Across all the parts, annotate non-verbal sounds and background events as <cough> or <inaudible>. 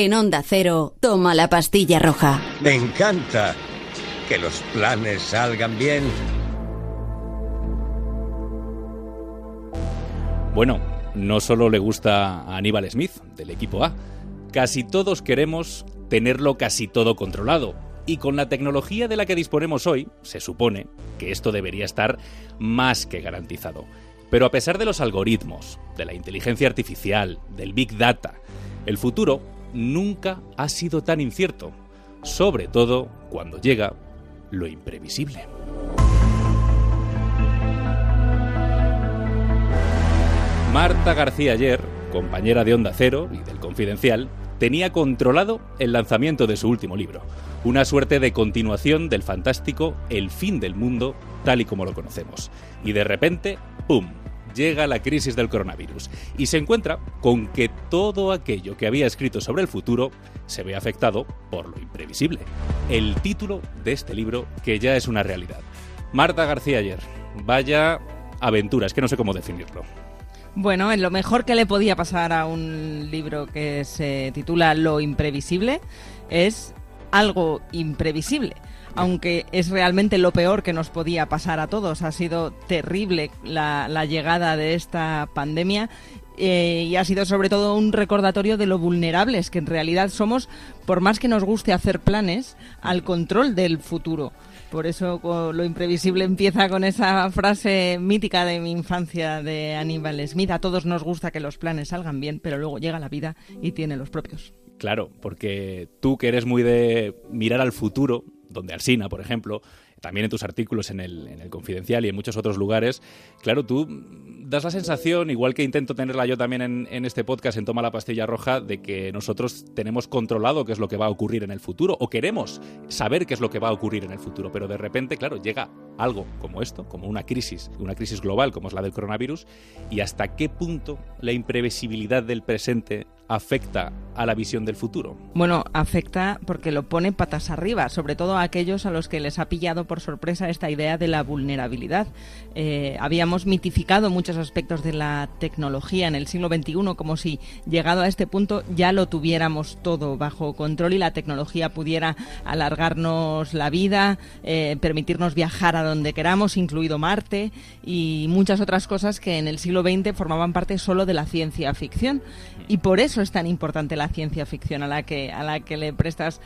En Onda Cero, toma la pastilla roja. Me encanta que los planes salgan bien. Bueno, no solo le gusta a Aníbal Smith, del equipo A. Casi todos queremos tenerlo casi todo controlado. Y con la tecnología de la que disponemos hoy, se supone que esto debería estar más que garantizado. Pero a pesar de los algoritmos, de la inteligencia artificial, del big data, el futuro nunca ha sido tan incierto, sobre todo cuando llega lo imprevisible. Marta García ayer, compañera de Onda Cero y del Confidencial, tenía controlado el lanzamiento de su último libro, una suerte de continuación del fantástico El fin del mundo tal y como lo conocemos. Y de repente, ¡pum!, llega la crisis del coronavirus y se encuentra con que todo aquello que había escrito sobre el futuro se ve afectado por lo imprevisible. El título de este libro que ya es una realidad. Marta García ayer, vaya aventura, es que no sé cómo definirlo. Bueno, lo mejor que le podía pasar a un libro que se titula Lo imprevisible es algo imprevisible aunque es realmente lo peor que nos podía pasar a todos. Ha sido terrible la, llegada de esta pandemia eh, y ha sido sobre todo un recordatorio de lo vulnerables que en realidad somos, por más que nos guste hacer planes, al control del futuro. Por eso lo imprevisible empieza con esa frase mítica de mi infancia de Aníbal Smith. A todos nos gusta que los planes salgan bien, pero luego llega la vida y tiene los propios. Claro, porque tú que eres muy de mirar al futuro, donde Alsina, por ejemplo, también en tus artículos en el, en el Confidencial y en muchos otros lugares, claro, tú das la sensación, igual que intento tenerla yo también en, en, este podcast, en Toma la Pastilla Roja, de que nosotros tenemos controlado qué es lo que va a ocurrir en el futuro, o queremos saber qué es lo que va a ocurrir en el futuro, pero de repente, claro, llega algo como esto, como una crisis, una crisis global como es la del coronavirus, y hasta qué punto la imprevisibilidad del presente afecta a la visión del futuro? Bueno, afecta porque lo pone patas arriba, sobre todo a aquellos a los que les ha pillado por sorpresa esta idea de la vulnerabilidad. Eh, habíamos mitificado muchos aspectos de la tecnología en el siglo XXI como si llegado a este punto ya lo tuviéramos todo bajo control y la tecnología pudiera alargarnos la vida, eh, permitirnos viajar a donde queramos, incluido Marte y muchas otras cosas que en el siglo XX formaban parte solo de la ciencia ficción. Y por eso es tan importante la ciencia ficción a la que, a la que le prestas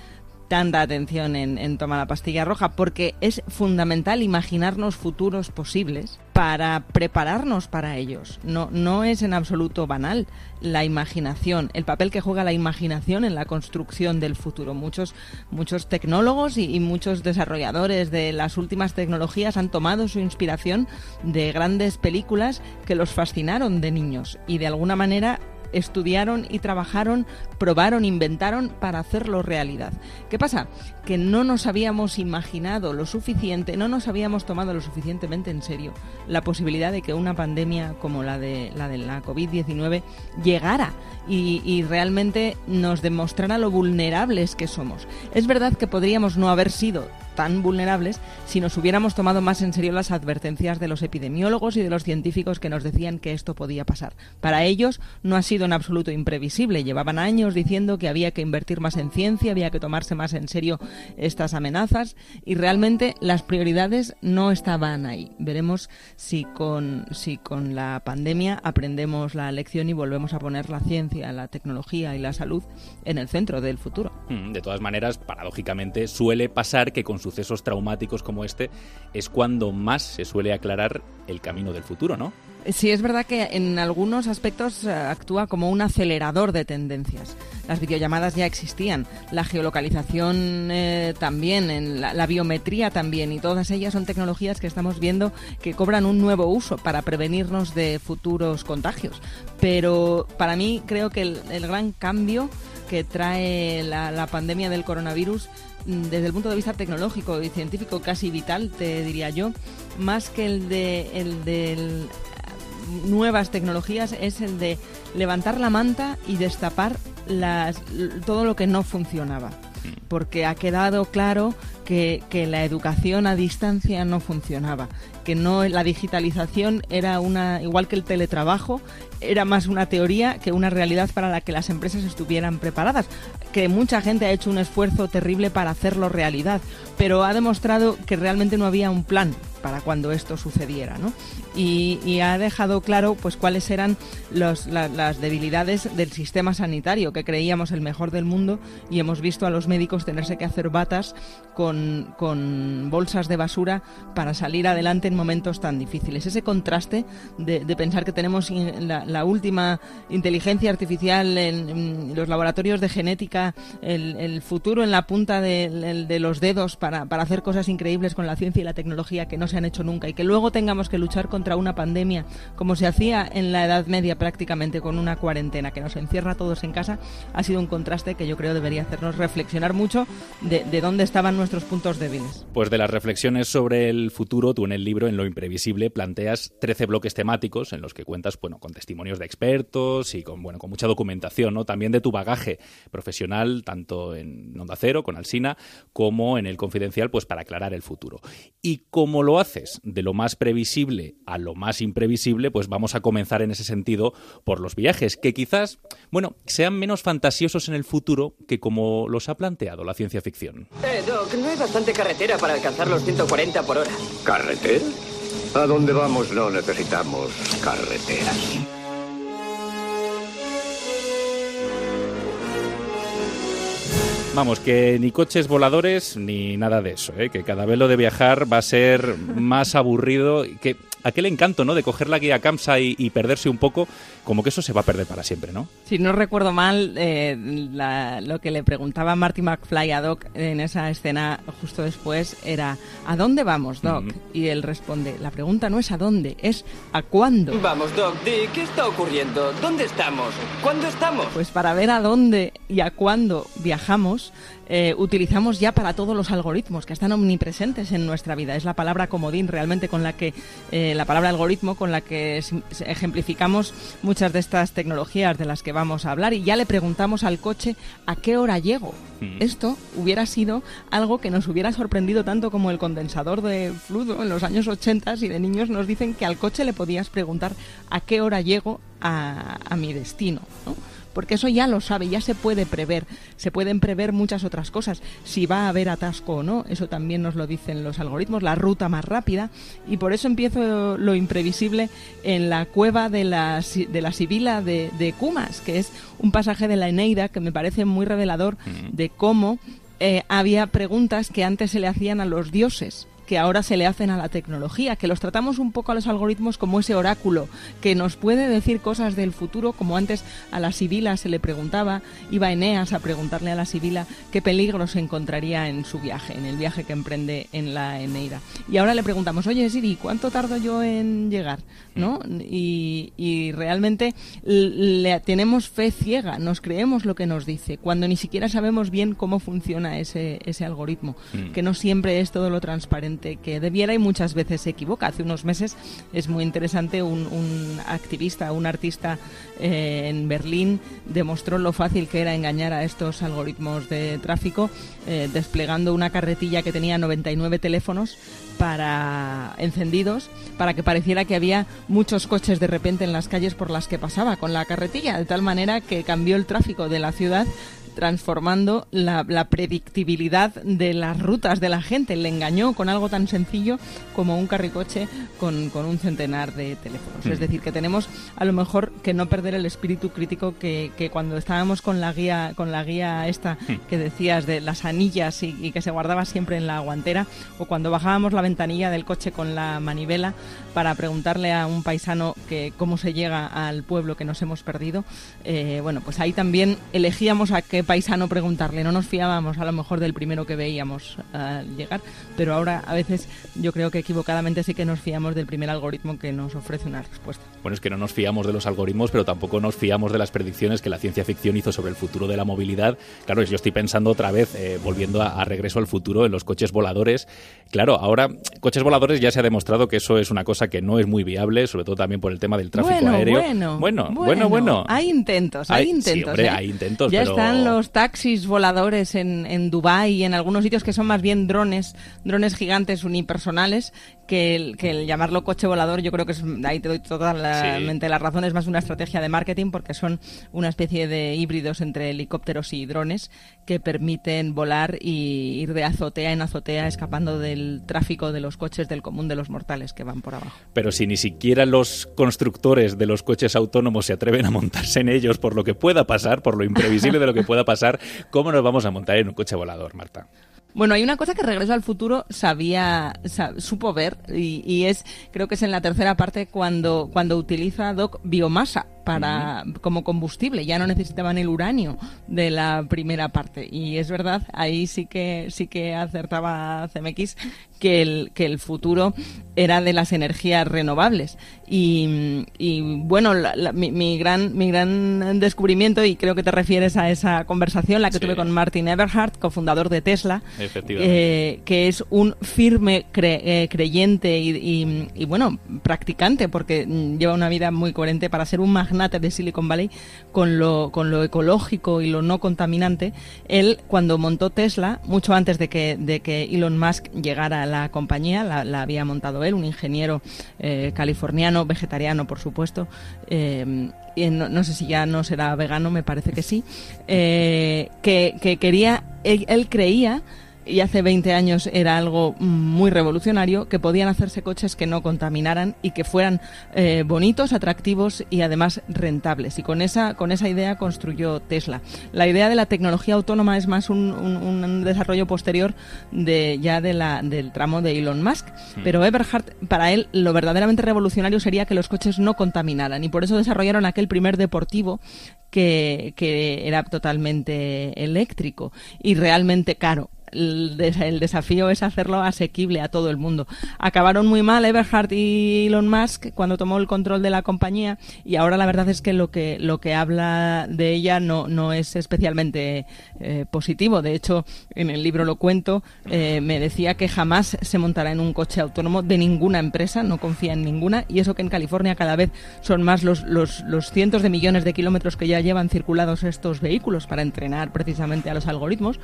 tanta atención en, en Toma la pastilla roja, porque es fundamental imaginarnos futuros posibles para prepararnos para ellos. No, no es en absoluto banal la imaginación, el papel que juega la imaginación en la construcción del futuro. Muchos, muchos tecnólogos y, y muchos desarrolladores de las últimas tecnologías han tomado su inspiración de grandes películas que los fascinaron de niños y de alguna manera estudiaron y trabajaron, probaron, inventaron para hacerlo realidad. ¿Qué pasa? Que no nos habíamos imaginado lo suficiente, no nos habíamos tomado lo suficientemente en serio la posibilidad de que una pandemia como la de la, de la COVID-19 llegara y, y realmente nos demostrara lo vulnerables que somos. Es verdad que podríamos no haber sido tan vulnerables si nos hubiéramos tomado más en serio las advertencias de los epidemiólogos y de los científicos que nos decían que esto podía pasar. Para ellos no ha sido en absoluto imprevisible. Llevaban años diciendo que había que invertir más en ciencia, había que tomarse más en serio estas amenazas y realmente las prioridades no estaban ahí. Veremos si con, si con la pandemia aprendemos la lección y volvemos a poner la ciencia, la tecnología y la salud en el centro del futuro. Mm, de todas maneras, paradójicamente, suele pasar que con sucesos traumáticos como este es cuando más se suele aclarar el camino del futuro, ¿no? Sí, es verdad que en algunos aspectos eh, actúa como un acelerador de tendencias. Las videollamadas ya existían, la geolocalización eh, también, la, biometría también, y todas ellas son tecnologías que estamos viendo que cobran un nuevo uso para prevenirnos de futuros contagios. Pero para mí creo que el, el gran cambio que trae la, la pandemia del coronavirus mm, desde el punto de vista tecnológico y científico casi vital, te diría yo, más que el de el del nuevas tecnologías es el de levantar la manta y destapar las, todo lo que no funcionaba. porque ha quedado claro que, que la educación a distancia no funcionaba, que no la digitalización era una igual que el teletrabajo era más una teoría que una realidad para la que las empresas estuvieran preparadas, que mucha gente ha hecho un esfuerzo terrible para hacerlo realidad, pero ha demostrado que realmente no había un plan para cuando esto sucediera, ¿no? Y, ha dejado claro pues cuáles eran las debilidades del sistema sanitario, que creíamos el mejor del mundo, y hemos visto a los médicos tenerse que hacer batas con, con bolsas de basura para salir adelante en momentos tan difíciles. Ese contraste de, pensar que tenemos la, última inteligencia artificial en, los laboratorios de genética, el, futuro en la punta de, de los dedos para, para hacer cosas increíbles con la ciencia y la tecnología que no se han hecho nunca y que luego tengamos que luchar contra una pandemia como se hacía en la Edad Media prácticamente con una cuarentena que nos encierra a todos en casa, ha sido un contraste que yo creo debería hacernos reflexionar mucho de, de dónde estaban nuestros puntos débiles. Pues de las reflexiones sobre el futuro, tú en el libro, en Lo Imprevisible, planteas 13 bloques temáticos en los que cuentas bueno, con testimonios de expertos y con, bueno, con mucha documentación, ¿no? también de tu bagaje profesional, tanto en Onda Cero, con Alsina, como en el Confidencial, pues para aclarar el futuro. Y como lo haces de lo más previsible a lo más imprevisible, pues vamos a comenzar en ese sentido por los viajes, que quizás, bueno, sean menos fantasiosos en el futuro que como los ha planteado la ciencia ficción. Eh, Doc, no hay bastante carretera para alcanzar los 140 por hora. ¿Carretera? A dónde vamos no necesitamos carreteras. Vamos, que ni coches voladores ni nada de eso, ¿eh? que cada vez lo de viajar va a ser más aburrido, que aquel encanto, ¿no? De coger la guía Kamsa y, perderse un poco, como que eso se va a perder para siempre, ¿no? Si no recuerdo mal, eh, lo que le preguntaba Marty McFly a Doc en esa escena justo después era ¿a dónde vamos, Doc? Y él responde, la pregunta no es a dónde, es a cuándo. Vamos, Doc, ¿qué está ocurriendo? ¿Dónde estamos? ¿Cuándo estamos? Pues para ver a dónde y a cuándo viajamos, eh, utilizamos ya para todos los algoritmos que están omnipresentes en nuestra vida. Es la palabra comodín realmente con la que, eh, la palabra algoritmo con la que ejemplificamos muchas de estas tecnologías de las que vamos a hablar y ya le preguntamos al coche a qué hora llego. Mm. Esto hubiera sido algo que nos hubiera sorprendido tanto como el condensador de fluido en los años 80 y de niños nos dicen que al coche le podías preguntar a qué hora llego a, a mi destino. ¿no? Porque eso ya lo sabe, ya se puede prever, se pueden prever muchas otras cosas, si va a haber atasco o no, eso también nos lo dicen los algoritmos, la ruta más rápida, y por eso empiezo lo imprevisible en la cueva de la, de la Sibila de, de Cumas, que es un pasaje de la Eneida que me parece muy revelador de cómo eh, había preguntas que antes se le hacían a los dioses que ahora se le hacen a la tecnología, que los tratamos un poco a los algoritmos como ese oráculo que nos puede decir cosas del futuro, como antes a la Sibila se le preguntaba, iba Eneas a preguntarle a la Sibila qué peligros encontraría en su viaje, en el viaje que emprende en la Eneida. Y ahora le preguntamos, oye Siri, ¿cuánto tardo yo en llegar? ¿No? Y, realmente le tenemos fe ciega, nos creemos lo que nos dice, cuando ni siquiera sabemos bien cómo funciona ese, ese algoritmo, mm. que no siempre es todo lo transparente que debiera y muchas veces se equivoca. Hace unos meses es muy interesante un, activista, un artista eh, en Berlín demostró lo fácil que era engañar a estos algoritmos de tráfico eh, desplegando una carretilla que tenía 99 teléfonos para encendidos para que pareciera que había muchos coches de repente en las calles por las que pasaba con la carretilla de tal manera que cambió el tráfico de la ciudad transformando la, predictibilidad de las rutas de la gente. Le engañó con algo tan sencillo como un carricoche con, un centenar de teléfonos. Es mm. decir, que tenemos a lo mejor que no perder el espíritu crítico que, cuando estábamos con la guía, con la guía esta mm. que decías de las anillas y, que se guardaba siempre en la guantera, o cuando bajábamos la ventanilla del coche con la manivela para preguntarle a un paisano que cómo se llega al pueblo que nos hemos perdido. Eh, bueno, pues ahí también elegíamos a qué paisano preguntarle. No nos fiábamos a lo mejor del primero que veíamos al llegar, pero ahora a veces yo creo que equivocadamente sí que nos fiamos del primer algoritmo que nos ofrece una respuesta. Bueno, es que no nos fiamos de los algoritmos, pero tampoco nos fiamos de las predicciones que la ciencia ficción hizo sobre el futuro de la movilidad. Claro, yo estoy pensando otra vez, eh, volviendo a, regreso al futuro, en los coches voladores. Claro, ahora, coches voladores ya se ha demostrado que eso es una cosa que no es muy viable, sobre todo también por el tema del tráfico aéreo. Bueno, bueno, bueno, bueno, Hay intentos, hay, intentos. Sí, hombre, ¿eh? hay intentos, ya están muchos taxis voladores en, en Dubái y en algunos sitios que son más bien drones, drones gigantes unipersonales, que el, que el llamarlo coche volador, yo creo que es, ahí te doy totalmente la razón, es más una estrategia de marketing porque son una especie de híbridos entre helicópteros y drones que permiten volar y ir de azotea en azotea escapando del tráfico de los coches del común de los mortales que van por abajo. Pero si ni siquiera los constructores de los coches autónomos se atreven a montarse en ellos por lo que pueda pasar, por lo imprevisible de lo que pueda pasar, ¿cómo nos vamos a montar en un coche volador, Marta? Bueno, hay una cosa que Regreso al Futuro sabía, supo ver y, es, creo que es en la tercera parte cuando, cuando utiliza Doc biomasa para como combustible. Ya no necesitaban el uranio de la primera parte. Y es verdad, ahí sí que sí que acertaba CMX que el, que el futuro era de las energías renovables. Y, bueno, mi, gran, mi gran descubrimiento, y creo que te refieres a esa conversación, la que tuve con Martin Everhart, cofundador de Tesla, eh, que es un firme eh, creyente y, y, bueno, practicante, porque lleva una vida muy coherente para ser un magnate de Silicon Valley con lo, con lo ecológico y lo no contaminante. Él, cuando montó Tesla, mucho antes de que, de que Elon Musk llegara a la compañía, la, había montado él, un ingeniero eh, californiano, vegetariano, por supuesto. Eh, no, sé si ya no será vegano, me parece que sí. Eh, que, quería, él creía y hace 20 años era algo muy revolucionario, que podían hacerse coches que no contaminaran y que fueran eh, bonitos, atractivos y además rentables. Y con esa, con esa idea construyó Tesla. La idea de la tecnología autónoma es más un, desarrollo posterior de ya de la, del tramo de Elon Musk. Hmm. Pero Eberhard, para él, lo verdaderamente revolucionario sería que los coches no contaminaran. Y por eso desarrollaron aquel primer deportivo que, que era totalmente eléctrico y realmente caro el, desafío es hacerlo asequible a todo el mundo. Acabaron muy mal Everhard y Elon Musk cuando tomó el control de la compañía y ahora la verdad es que lo que lo que habla de ella no, no es especialmente eh, positivo. De hecho, en el libro lo cuento, eh, me decía que jamás se montará en un coche autónomo de ninguna empresa, no confía en ninguna y eso que en California cada vez son más los, los, los cientos de millones de kilómetros que ya llevan circulados estos vehículos para entrenar precisamente a los algoritmos,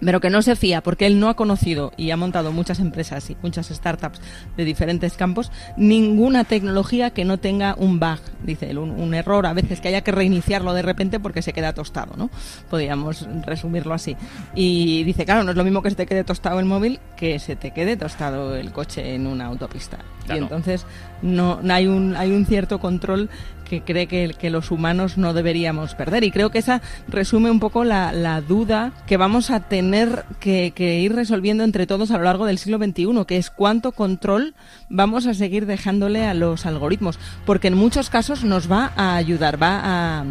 pero que no se fía porque él no ha conocido y ha montado muchas empresas y muchas startups de diferentes campos, ninguna tecnología que no tenga un bug, dice él, un, error a veces que haya que reiniciarlo de repente porque se queda tostado, ¿no? Podríamos resumirlo así. Y dice, claro, no es lo mismo que se te quede tostado el móvil que se te quede tostado el coche en una autopista. Y entonces no, hay, un, hay un cierto control que cree que, los humanos no deberíamos perder. Y creo que esa resume un poco la, la duda que vamos a tener que, ir resolviendo entre todos a lo largo del siglo XXI, que es cuánto control vamos a seguir dejándole a los algoritmos. Porque en muchos casos nos va a ayudar, va a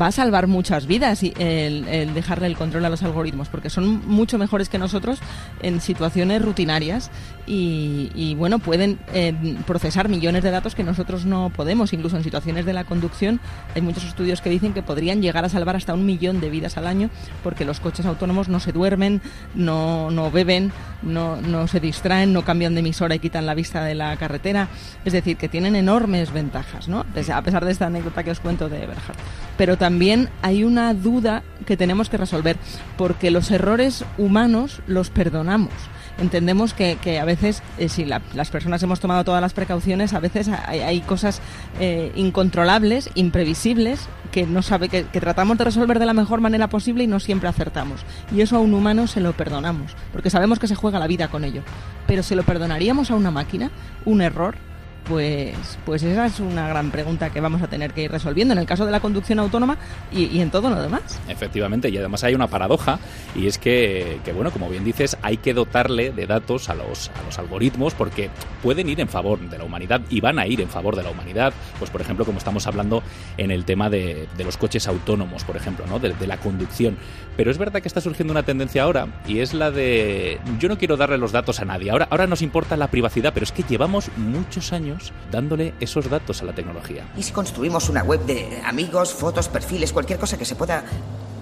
va a salvar muchas vidas el, dejarle el control a los algoritmos, porque son mucho mejores que nosotros en situaciones rutinarias y, bueno, pueden eh, procesar millones de datos que nosotros no podemos, incluso en situaciones de la conducción. Hay muchos estudios que dicen que podrían llegar a salvar hasta un millón de vidas al año, porque los coches autónomos no se duermen, no, no beben, no, no se distraen, no cambian de emisora y quitan la vista de la carretera. Es decir, que tienen enormes ventajas, ¿no? A pesar de esta anécdota que os cuento de Eberhard. Pero también hay una duda que tenemos que resolver, porque los errores humanos los perdonamos entendemos que, que a veces, eh, si las personas hemos tomado todas las precauciones, a veces hay, cosas eh, incontrolables, imprevisibles, que no sabe que, que, tratamos de resolver de la mejor manera posible y no siempre acertamos. Y eso a un humano se lo perdonamos, porque sabemos que se juega la vida con ello. Pero ¿se lo perdonaríamos a una máquina? ¿Un error? Pues, pues esa es una gran pregunta que vamos a tener que ir resolviendo en el caso de la conducción autónoma y, en todo lo demás. Efectivamente, y además hay una paradoja, y es que, que, bueno, como bien dices, hay que dotarle de datos a los, a los algoritmos porque pueden ir en favor de la humanidad y van a ir en favor de la humanidad, pues por ejemplo, como estamos hablando en el tema de, los coches autónomos, por ejemplo, ¿no? De, de la conducción. Pero es verdad que está surgiendo una tendencia ahora, y es la de yo no quiero darle los datos a nadie. Ahora, ahora nos importa la privacidad, pero es que llevamos muchos años dándole esos datos a la tecnología. ¿Y si construimos una web de amigos, fotos, perfiles, cualquier cosa que se pueda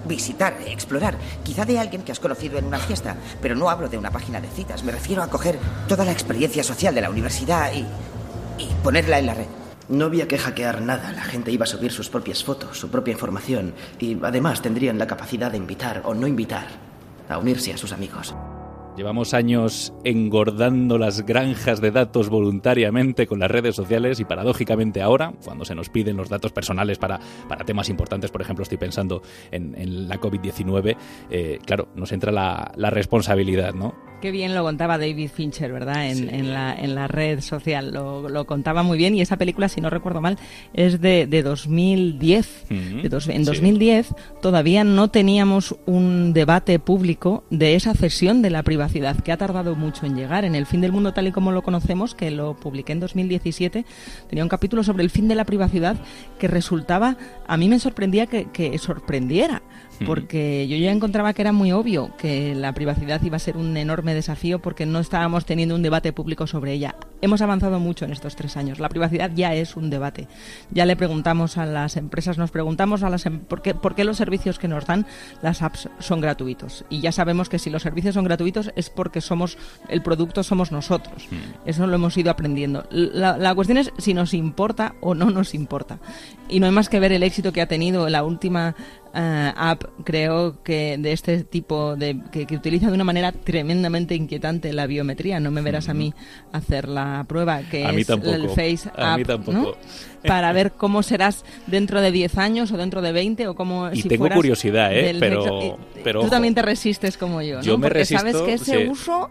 visitar, explorar, quizá de alguien que has conocido en una fiesta, pero no hablo de una página de citas, me refiero a coger toda la experiencia social de la universidad y, y ponerla en la red. No había que hackear nada, la gente iba a subir sus propias fotos, su propia información, y además tendrían la capacidad de invitar o no invitar a unirse a sus amigos. Llevamos años engordando las granjas de datos voluntariamente con las redes sociales y paradójicamente ahora, cuando se nos piden los datos personales para, para temas importantes, por ejemplo, estoy pensando en, la COVID-19, eh, claro, nos entra la responsabilidad, ¿no? Qué bien lo contaba David Fincher, ¿verdad? En, la, en la, red social. Lo, contaba muy bien y esa película, si no recuerdo mal, es de, 2010. en 2010 todavía no teníamos un debate público de esa cesión de la privacidad, que ha tardado mucho en llegar. En El fin del mundo tal y como lo conocemos, que lo publiqué en 2017, tenía un capítulo sobre el fin de la privacidad que resultaba, a mí me sorprendía que, que sorprendiera porque yo ya encontraba que era muy obvio que la privacidad iba a ser un enorme desafío porque no estábamos teniendo un debate público sobre ella. Hemos avanzado mucho en estos tres años. La privacidad ya es un debate. Ya le preguntamos a las empresas, nos preguntamos a las em, por, qué, por qué los servicios que nos dan las apps son gratuitos. Y ya sabemos que si los servicios son gratuitos es porque somos el producto somos nosotros. Eso lo hemos ido aprendiendo. La, la cuestión es si nos importa o no nos importa. Y no hay más que ver el éxito que ha tenido la última eh, app, creo que de este tipo, de, que, utiliza de una manera tremendamente inquietante la biometría. No me verás a mí hacer la prueba, que es el Face App, para ver cómo serás dentro de 10 años o dentro de 20 o cómo y tengo curiosidad, ¿eh? Pero, pero tú también te resistes como yo, ¿no? Yo me Porque resisto, sabes que ese uso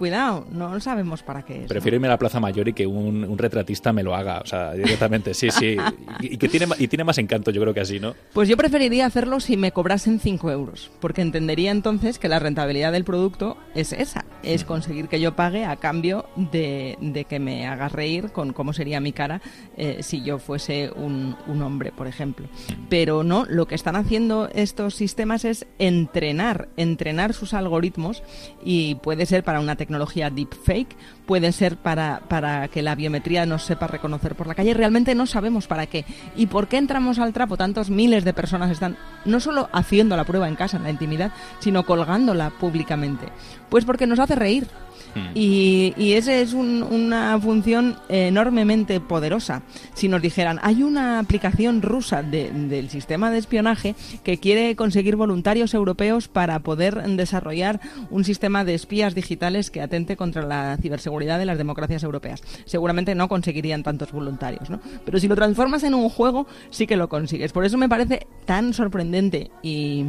cuidado, no sabemos para qué es. Prefiero irme a la Plaza Mayor y que un, retratista me lo haga, o sea, directamente, sí, sí. <laughs> Y, que tiene, y tiene más encanto, yo creo que así, ¿no? Pues yo preferiría hacerlo si me cobrasen 5 euros, porque entendería entonces que la rentabilidad del producto es esa, es conseguir que yo pague a cambio de, que me hagas reír con cómo sería mi cara eh, si yo fuese un, un hombre, por ejemplo. Pero no, lo que están haciendo estos sistemas es entrenar, entrenar sus algoritmos y puede ser para una tecnología tecnología deepfake, puede ser para, para que la biometría nos sepa reconocer por la calle. Realmente no sabemos para qué. ¿Y por qué entramos al trapo? Tantos miles de personas están no solo haciendo la prueba en casa, en la intimidad, sino colgándola públicamente. Pues porque nos hace reír. Hmm. Y, y esa es una función enormemente poderosa. Si nos dijeran, hay una aplicación rusa del sistema de espionaje que quiere conseguir voluntarios europeos para poder desarrollar un sistema de espías digitales que atente contra la ciberseguridad de las democracias europeas. Seguramente no conseguirían tantos voluntarios, ¿no? Pero si lo transformas en un juego, sí que lo consigues. Por eso me parece tan sorprendente y,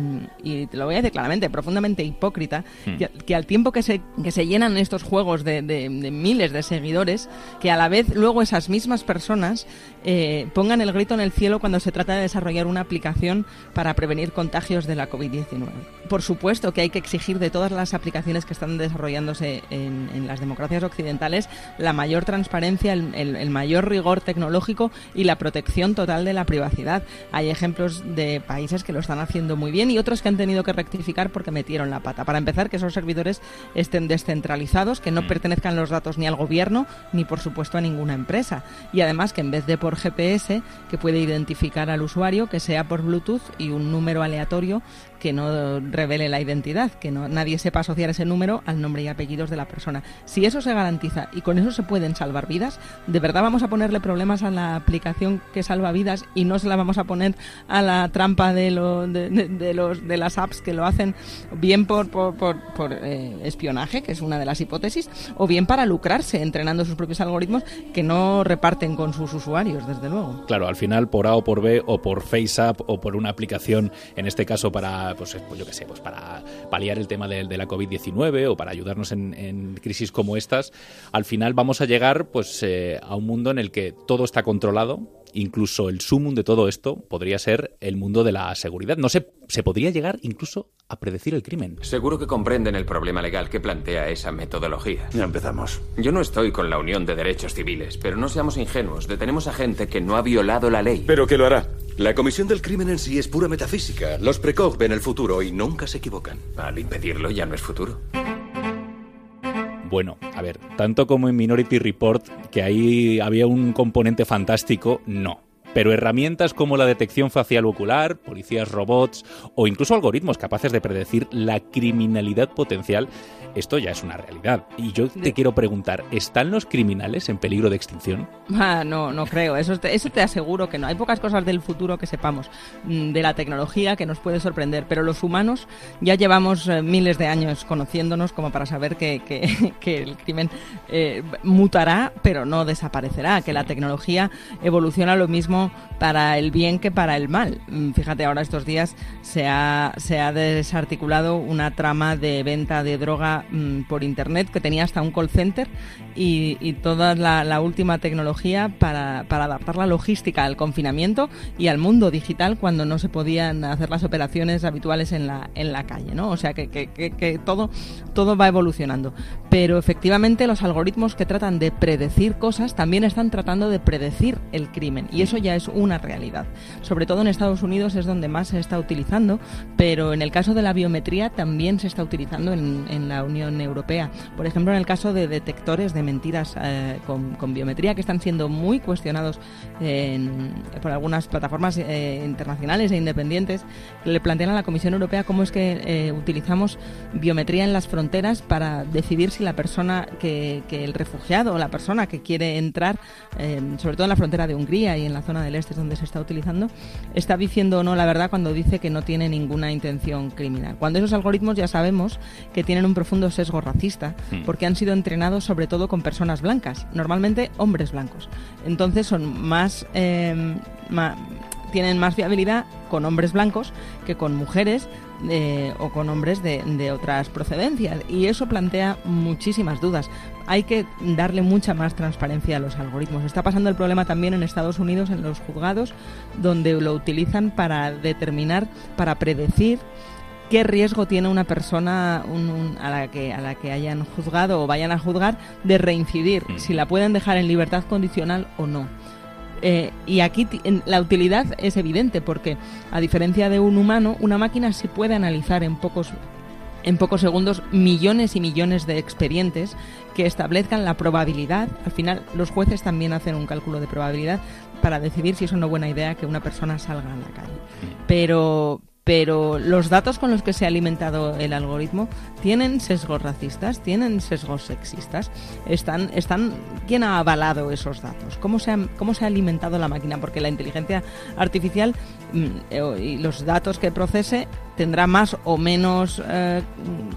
te lo voy a decir claramente, profundamente hipócrita, hmm. que, al tiempo que se, que se llenan estos estos juegos de, miles de seguidores, que a la vez luego esas mismas personas eh, pongan el grito en el cielo cuando se trata de desarrollar una aplicación para prevenir contagios de la COVID-19. Por supuesto que hay que exigir de todas las aplicaciones que están desarrollándose en, las democracias occidentales la mayor transparencia, el, mayor rigor tecnológico y la protección total de la privacidad. Hay ejemplos de países que lo están haciendo muy bien y otros que han tenido que rectificar porque metieron la pata. Para empezar, que esos servidores estén descentralizados que no mm. pertenezcan los datos ni al gobierno ni por supuesto a ninguna empresa. Y además que en vez de por GPS, que puede identificar al usuario, que sea por Bluetooth y un número aleatorio que no revele la identidad, que no, nadie sepa asociar ese número al nombre y apellidos de la persona. Si eso se garantiza y con eso se pueden salvar vidas, ¿de verdad vamos a ponerle problemas a la aplicación que salva vidas y no se la vamos a poner a la trampa de, lo, de, los, de las apps que lo hacen bien por, por, por, eh, espionaje, que es una de las hipótesis, o bien para lucrarse entrenando sus propios algoritmos que no reparten con sus usuarios, desde luego? Claro, al final por A o por B o por FaceApp o por una aplicación, en este caso para pues, pues, yo qué sé, pues para paliar el tema de, la COVID-19 o para ayudarnos en, crisis como estas, al final vamos a llegar pues eh, a un mundo en el que todo está controlado, incluso el sumum de todo esto podría ser el mundo de la seguridad. No sé, se podría llegar incluso a predecir el crimen. Seguro que comprenden el problema legal que plantea esa metodología. Ya empezamos. Yo no estoy con la Unión de Derechos Civiles, pero no seamos ingenuos. Detenemos a gente que no ha violado la ley. Pero que lo hará. La comisión del crimen en sí es pura metafísica. Los Precog ven el futuro y nunca se equivocan. Al impedirlo ya no es futuro. Bueno, a ver, tanto como en Minority Report, que ahí había un componente fantástico, no. Pero herramientas como la detección facial ocular, policías robots o incluso algoritmos capaces de predecir la criminalidad potencial, esto ya es una realidad. Y yo te quiero preguntar, ¿están los criminales en peligro de extinción? Ah, no, no creo. Eso te, eso te aseguro que no. Hay pocas cosas del futuro que sepamos mm, de la tecnología que nos puede sorprender, pero los humanos ya llevamos eh, miles de años conociéndonos como para saber que, que, <laughs> el crimen eh, mutará, pero no desaparecerá, que la tecnología evoluciona lo mismo para el bien que para el mal. Mm, fíjate, ahora estos días se ha, se ha desarticulado una trama de venta de droga mm, por Internet que tenía hasta un call center y, toda la, última tecnología para, para, adaptar la logística al confinamiento y al mundo digital cuando no se podían hacer las operaciones habituales en la, en la calle. ¿no? O sea que, que, que todo, todo va evolucionando. Pero efectivamente los algoritmos que tratan de predecir cosas también están tratando de predecir el crimen y eso ya es una realidad. Sobre todo en Estados Unidos es donde más se está utilizando, pero en el caso de la biometría también se está utilizando en, la Unión Europea. Por ejemplo, en el caso de detectores de mentiras eh, con, biometría que están siendo muy cuestionados por algunas plataformas eh, internacionales e independientes, le plantean a la Comisión Europea cómo es que eh, utilizamos biometría en las fronteras para decidir si la persona que, que el refugiado o la persona que quiere entrar, sobre todo en la frontera de Hungría y en la zona del este es donde se está utilizando, está diciendo o no la verdad cuando dice que no tiene ninguna intención criminal. Cuando esos algoritmos ya sabemos que tienen un profundo sesgo racista, hmm. porque han sido entrenados sobre todo con personas blancas, normalmente hombres blancos. Entonces son más, eh, tienen más fiabilidad con hombres blancos que con mujeres eh, o con hombres de, otras procedencias. Y eso plantea muchísimas dudas. Hay que darle mucha más transparencia a los algoritmos. Está pasando el problema también en Estados Unidos, en los juzgados, donde lo utilizan para determinar, para predecir qué riesgo tiene una persona a, la que, a la que hayan juzgado o vayan a juzgar de reincidir, mm. si la pueden dejar en libertad condicional o no. Eh, y aquí la utilidad es evidente porque, a diferencia de un humano, una máquina sí puede analizar en pocos en pocos segundos millones y millones de expedientes que establezcan la probabilidad. Al final, los jueces también hacen un cálculo de probabilidad para decidir si es una buena idea que una persona salga a la calle. Pero, pero los datos con los que se ha alimentado el algoritmo tienen sesgos racistas, tienen sesgos sexistas. Están, están, ¿Quién ha avalado esos datos? ¿Cómo se ha, cómo se ha alimentado la máquina? Porque la inteligencia artificial mm, eh, y los datos que procese tendrá más o menos eh,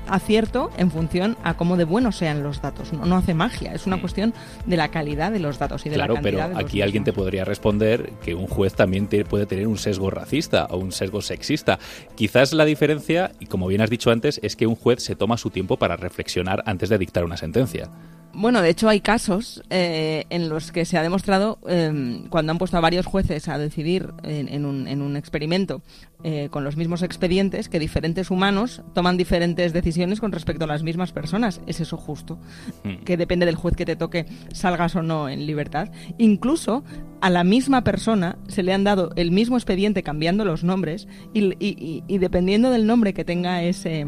acierto en función a cómo de buenos sean los datos. No, hace magia, es una cuestión de la calidad de los datos y de claro, la cantidad pero aquí alguien te podría responder que un juez también puede tener un sesgo racista o un sesgo sexista. Quizás la diferencia, y como bien has dicho antes, es que un juez se toma su tiempo para reflexionar antes de dictar una sentencia. Bueno, de hecho hay casos eh, en los que se ha demostrado, em, cuando han puesto a varios jueces a decidir en, un, experimento eh, con los mismos expedientes, que diferentes humanos toman diferentes decisiones con respecto a las mismas personas. ¿Es eso justo? Hmm. Que depende del juez que te toque, salgas o no en libertad. Incluso a la misma persona se le han dado el mismo expediente cambiando los nombres y dependiendo del nombre que tenga ese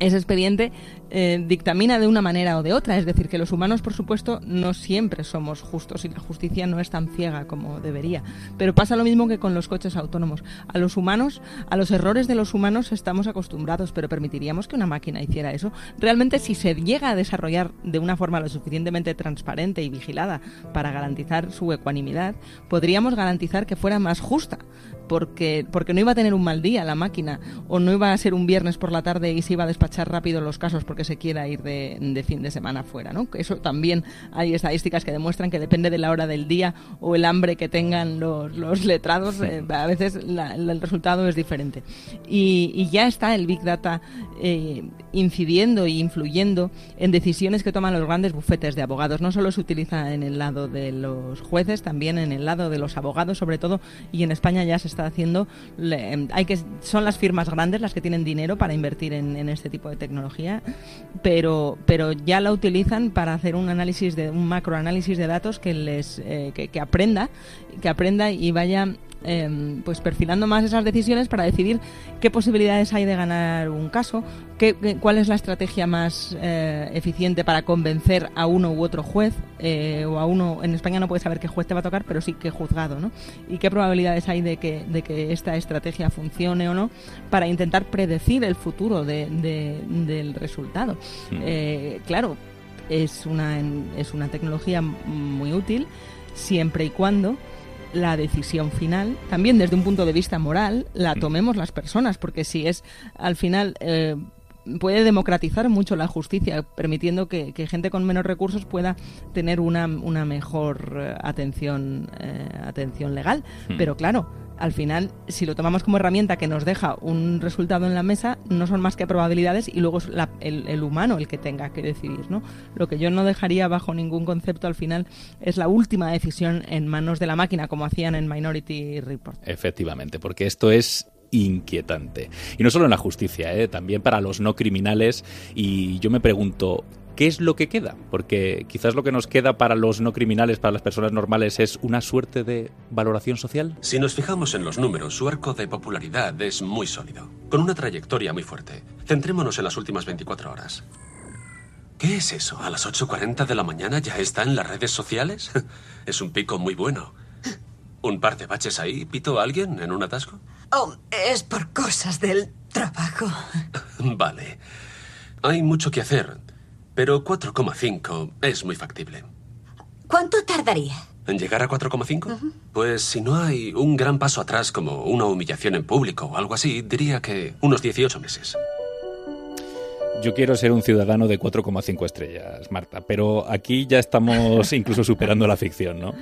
ese expediente eh, dictamina de una manera o de otra. Es decir, que los humanos, por supuesto, no siempre somos justos y la justicia no es tan ciega como debería. Pero pasa lo mismo que con los coches autónomos. A los humanos, a los errores de los humanos estamos acostumbrados, pero permitiríamos que una máquina hiciera eso. Realmente, si se llega a desarrollar de una forma lo suficientemente transparente y vigilada para garantizar su ecuanimidad, podríamos garantizar que fuera más justa porque, porque no iba a tener un mal día la máquina o no iba a ser un viernes por la tarde y se iba a despachar rápido los casos porque se quiera ir de, fin de semana fuera. ¿no? Eso también hay estadísticas que demuestran que depende de la hora del día o el hambre que tengan los, letrados, eh, a veces el resultado es diferente. Y, ya está el Big Data eh, incidiendo e influyendo en decisiones que toman los grandes bufetes de abogados. No solo se utiliza en el lado de los jueces, también en el lado de los abogados, sobre todo, y en España ya se está haciendo. hay que son las firmas grandes las que tienen dinero para invertir en, este tipo de tecnología, pero pero ya la utilizan para hacer un análisis de un macroanálisis de datos que les eh, que, aprenda que aprenda y vaya em, pues perfilando más esas decisiones para decidir qué posibilidades hay de ganar un caso, qué, cuál es la estrategia más eh, eficiente para convencer a uno u otro juez, eh, o a uno, en España no puedes saber qué juez te va a tocar, pero sí qué juzgado, ¿no? Y qué probabilidades hay de que, de que esta estrategia funcione o no para intentar predecir el futuro del resultado. Mm. Eh, claro, es una, es una tecnología muy útil siempre y cuando la decisión final, también desde un punto de vista moral, la mm. tomemos las personas, porque si es al final eh, puede democratizar mucho la justicia, permitiendo que, gente con menos recursos pueda tener una, una mejor eh, atención, eh, atención legal. Hmm. Pero claro, al final, si lo tomamos como herramienta que nos deja un resultado en la mesa, no son más que probabilidades y luego es el, humano el que tenga que decidir. ¿no? Lo que yo no dejaría bajo ningún concepto al final es la última decisión en manos de la máquina, como hacían en Minority Report. Efectivamente, porque esto es inquietante. Y no solo en la justicia, ¿eh? también para los no criminales. Y yo me pregunto, ¿qué es lo que queda? Porque quizás lo que nos queda para los no criminales, para las personas normales, es una suerte de valoración social. Si nos fijamos en los números, su arco de popularidad es muy sólido, con una trayectoria muy fuerte. Centrémonos en las últimas 24 horas. ¿Qué es eso? ¿A las 8.40 de la mañana ya está en las redes sociales? <laughs> es un pico muy bueno. ¿Un par de baches ahí? ¿Pito a alguien en un atasco? Oh, es por cosas del trabajo. <laughs> Vale. Hay mucho que hacer, pero 4,5 es muy factible. ¿Cuánto tardaría? ¿En llegar a 4,5? Pues si no hay un gran paso atrás como una humillación en público o algo así, diría que unos 18 meses. Yo quiero ser un ciudadano de 4,5 estrellas, Marta, pero aquí ya estamos incluso superando la ficción, ¿no?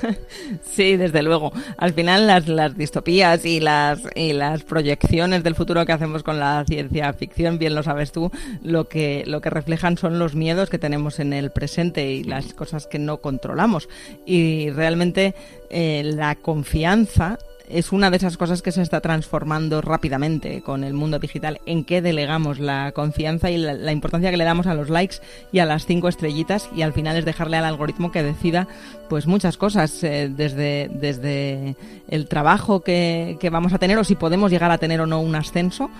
<laughs> Sí, desde luego. Al final las, las distopías y las, y las proyecciones del futuro que hacemos con la ciencia ficción, bien lo sabes tú, lo que, lo que reflejan son los miedos que tenemos en el presente y las cosas que no controlamos. Y realmente eh, la confianza es una de esas cosas que se está transformando rápidamente con el mundo digital, en qué delegamos la confianza y la, importancia que le damos a los likes y a las cinco estrellitas y al final es dejarle al algoritmo que decida pues muchas cosas, eh, desde, desde el trabajo que, que, vamos a tener o si podemos llegar a tener o no un ascenso,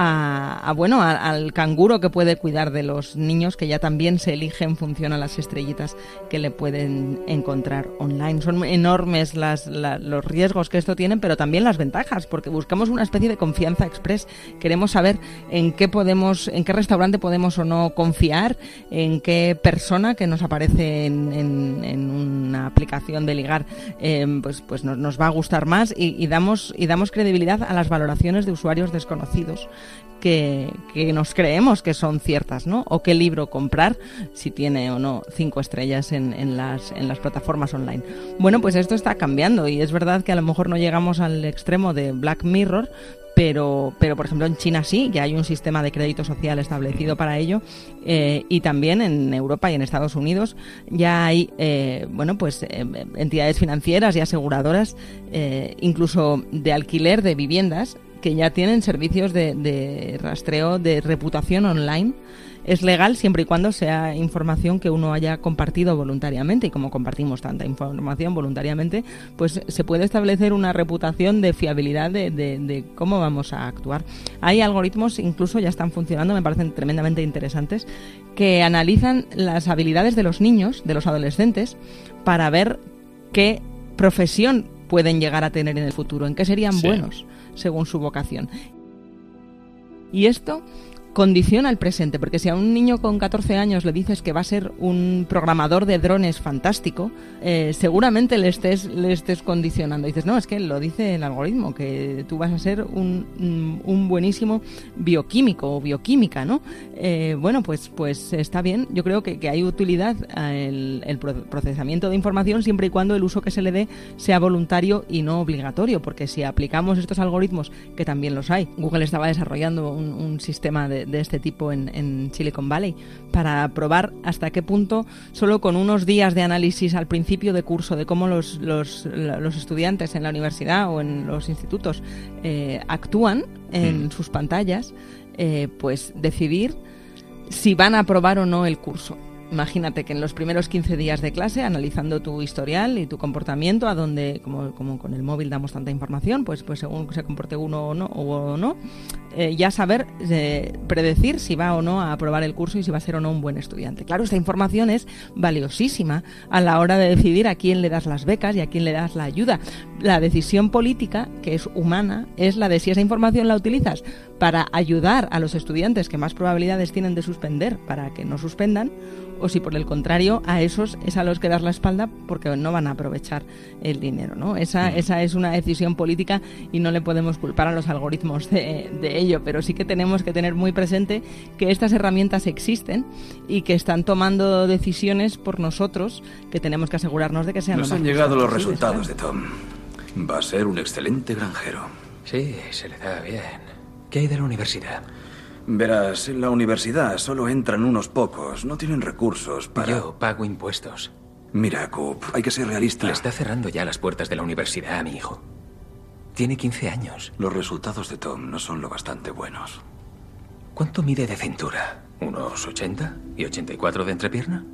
a, bueno, al canguro que puede cuidar de los niños que ya también se elige en función a las estrellitas que le pueden encontrar online. Son enormes las, los riesgos que esto tiene, pero también las ventajas, porque buscamos una especie de confianza express. Queremos saber en qué podemos, en qué restaurante podemos o no confiar, en qué persona que nos aparece en, una aplicación de ligar, em, pues, pues nos, va a gustar más y, damos, y damos credibilidad a las valoraciones de usuarios desconocidos que, nos creemos que son ciertas, ¿no? O qué libro comprar, si tiene o no cinco estrellas en, en, las, en las plataformas online. Bueno, pues esto está cambiando y es verdad que a lo mejor no llegamos al extremo de Black Mirror, pero, pero por ejemplo en China sí, ya hay un sistema de crédito social establecido para ello eh, y también en Europa y en Estados Unidos ya hay eh, bueno pues eh, entidades financieras y aseguradoras incluso de alquiler de viviendas que ya tienen servicios de, rastreo de reputación online. Es legal siempre y cuando sea información que uno haya compartido voluntariamente y como compartimos tanta información voluntariamente, pues se puede establecer una reputación de fiabilidad de, de cómo vamos a actuar. Hay algoritmos, incluso ya están funcionando, me parecen tremendamente interesantes, que analizan las habilidades de los niños, de los adolescentes, para ver qué profesión pueden llegar a tener en el futuro, en qué serían buenos según su vocación. Y esto condiciona el presente, porque si a un niño con 14 años le dices que va a ser un programador de drones fantástico, eh, seguramente le estés, le estés condicionando. dices, no, es que lo dice el algoritmo, que tú vas a ser un, un buenísimo bioquímico o bioquímica, ¿no? Eh, bueno, pues, pues está bien. Yo creo que, que hay utilidad el, el, procesamiento de información siempre y cuando el uso que se le dé sea voluntario y no obligatorio, porque si aplicamos estos algoritmos, que también los hay, Google estaba desarrollando un sistema de de este tipo en, Silicon Valley, para probar hasta qué punto, solo con unos días de análisis al principio de curso de cómo los, los, estudiantes en la universidad o en los institutos eh, actúan en mm. sus pantallas, eh, pues decidir si van a aprobar o no el curso. Imagínate que en los primeros 15 días de clase, analizando tu historial y tu comportamiento, a donde, como, como con el móvil damos tanta información, pues, pues según se comporte uno o no, o no eh, ya saber eh, predecir si va o no a aprobar el curso y si va a ser o no un buen estudiante. Claro, esta información es valiosísima a la hora de decidir a quién le das las becas y a quién le das la ayuda. La decisión política, que es humana, es la de si esa información la utilizas para ayudar a los estudiantes que más probabilidades tienen de suspender para que no suspendan o si por el contrario a esos es a los que das la espalda porque no van a aprovechar el dinero. ¿no? Esa, esa es una decisión política y no le podemos culpar a los algoritmos de, ello, pero sí que tenemos que tener muy presente que estas herramientas existen y que están tomando decisiones por nosotros que tenemos que asegurarnos de que sean Nos han llegado los resultados de Tom. Va a ser un excelente granjero. Sí, se le da bien. ¿Qué hay de la universidad? Verás, en la universidad solo entran unos pocos. No tienen recursos para... Yo pago impuestos. Mira, Coop, hay que ser realista. Le está cerrando ya las puertas de la universidad a mi hijo. Tiene 15 años. Los resultados de Tom no son lo bastante buenos. ¿Cuánto mide de cintura? ¿Unos 80 y 84 de entrepierna?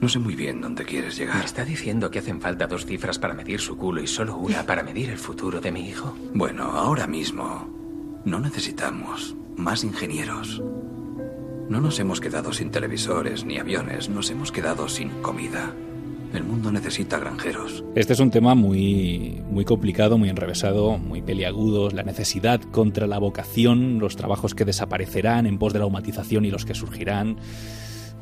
No sé muy bien dónde quieres llegar. ¿Me está diciendo que hacen falta dos cifras para medir su culo y solo una para medir el futuro de mi hijo? Bueno, ahora mismo no necesitamos más ingenieros. No nos hemos quedado sin televisores ni aviones, nos hemos quedado sin comida. El mundo necesita granjeros. Este es un tema muy, muy complicado, muy enrevesado, muy peliagudo. La necesidad contra la vocación, los trabajos que desaparecerán en pos de la automatización y los que surgirán.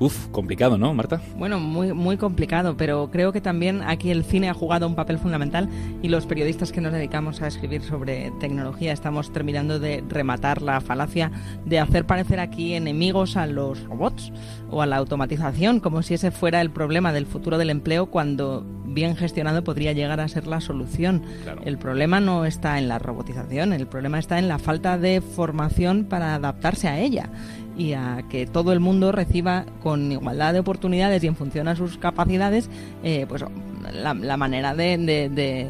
Uf, complicado, ¿no, Marta? Bueno, muy, muy complicado, pero creo que también aquí el cine ha jugado un papel fundamental y los periodistas que nos dedicamos a escribir sobre tecnología estamos terminando de rematar la falacia de hacer parecer aquí enemigos a los robots o a la automatización, como si ese fuera el problema del futuro del empleo cuando bien gestionado podría llegar a ser la solución. El problema no está en la robotización, el problema está en la falta de formación para adaptarse a ella y a que todo el mundo reciba con igualdad de oportunidades y en función a sus capacidades, eh, pues la, manera de,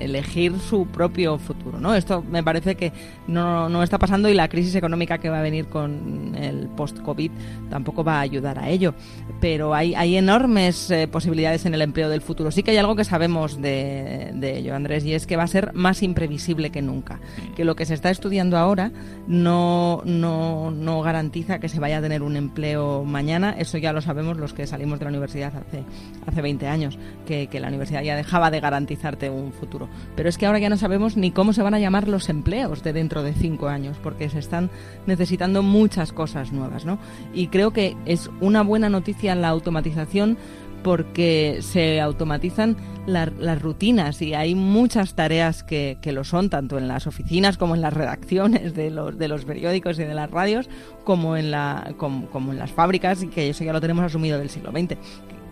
elegir su propio futuro. ¿no? Esto me parece que no, no está pasando y la crisis económica que va a venir con el post-COVID tampoco va a ayudar a ello. Pero hay, hay enormes eh, posibilidades en el empleo del futuro. Sí que hay algo que sabemos de, ello, Andrés, y es que va a ser más imprevisible que nunca. Que lo que se está estudiando ahora no, no, no garantiza que se vaya a tener un empleo mañana. Eso ya lo sabemos los que salimos de la universidad hace, hace 20 años, que la universidad ya dejaba de garantizarte un futuro. Pero es que ahora ya no sabemos ni cómo se van a llamar los empleos de dentro de cinco años, porque se están necesitando muchas cosas nuevas, ¿no? Y creo que es una buena noticia la automatización porque se automatizan las rutinas y hay muchas tareas que, lo son, tanto en las oficinas como en las redacciones de los, de los periódicos y de las radios, como en, la, como, como en las fábricas, y que eso ya lo tenemos asumido del siglo XX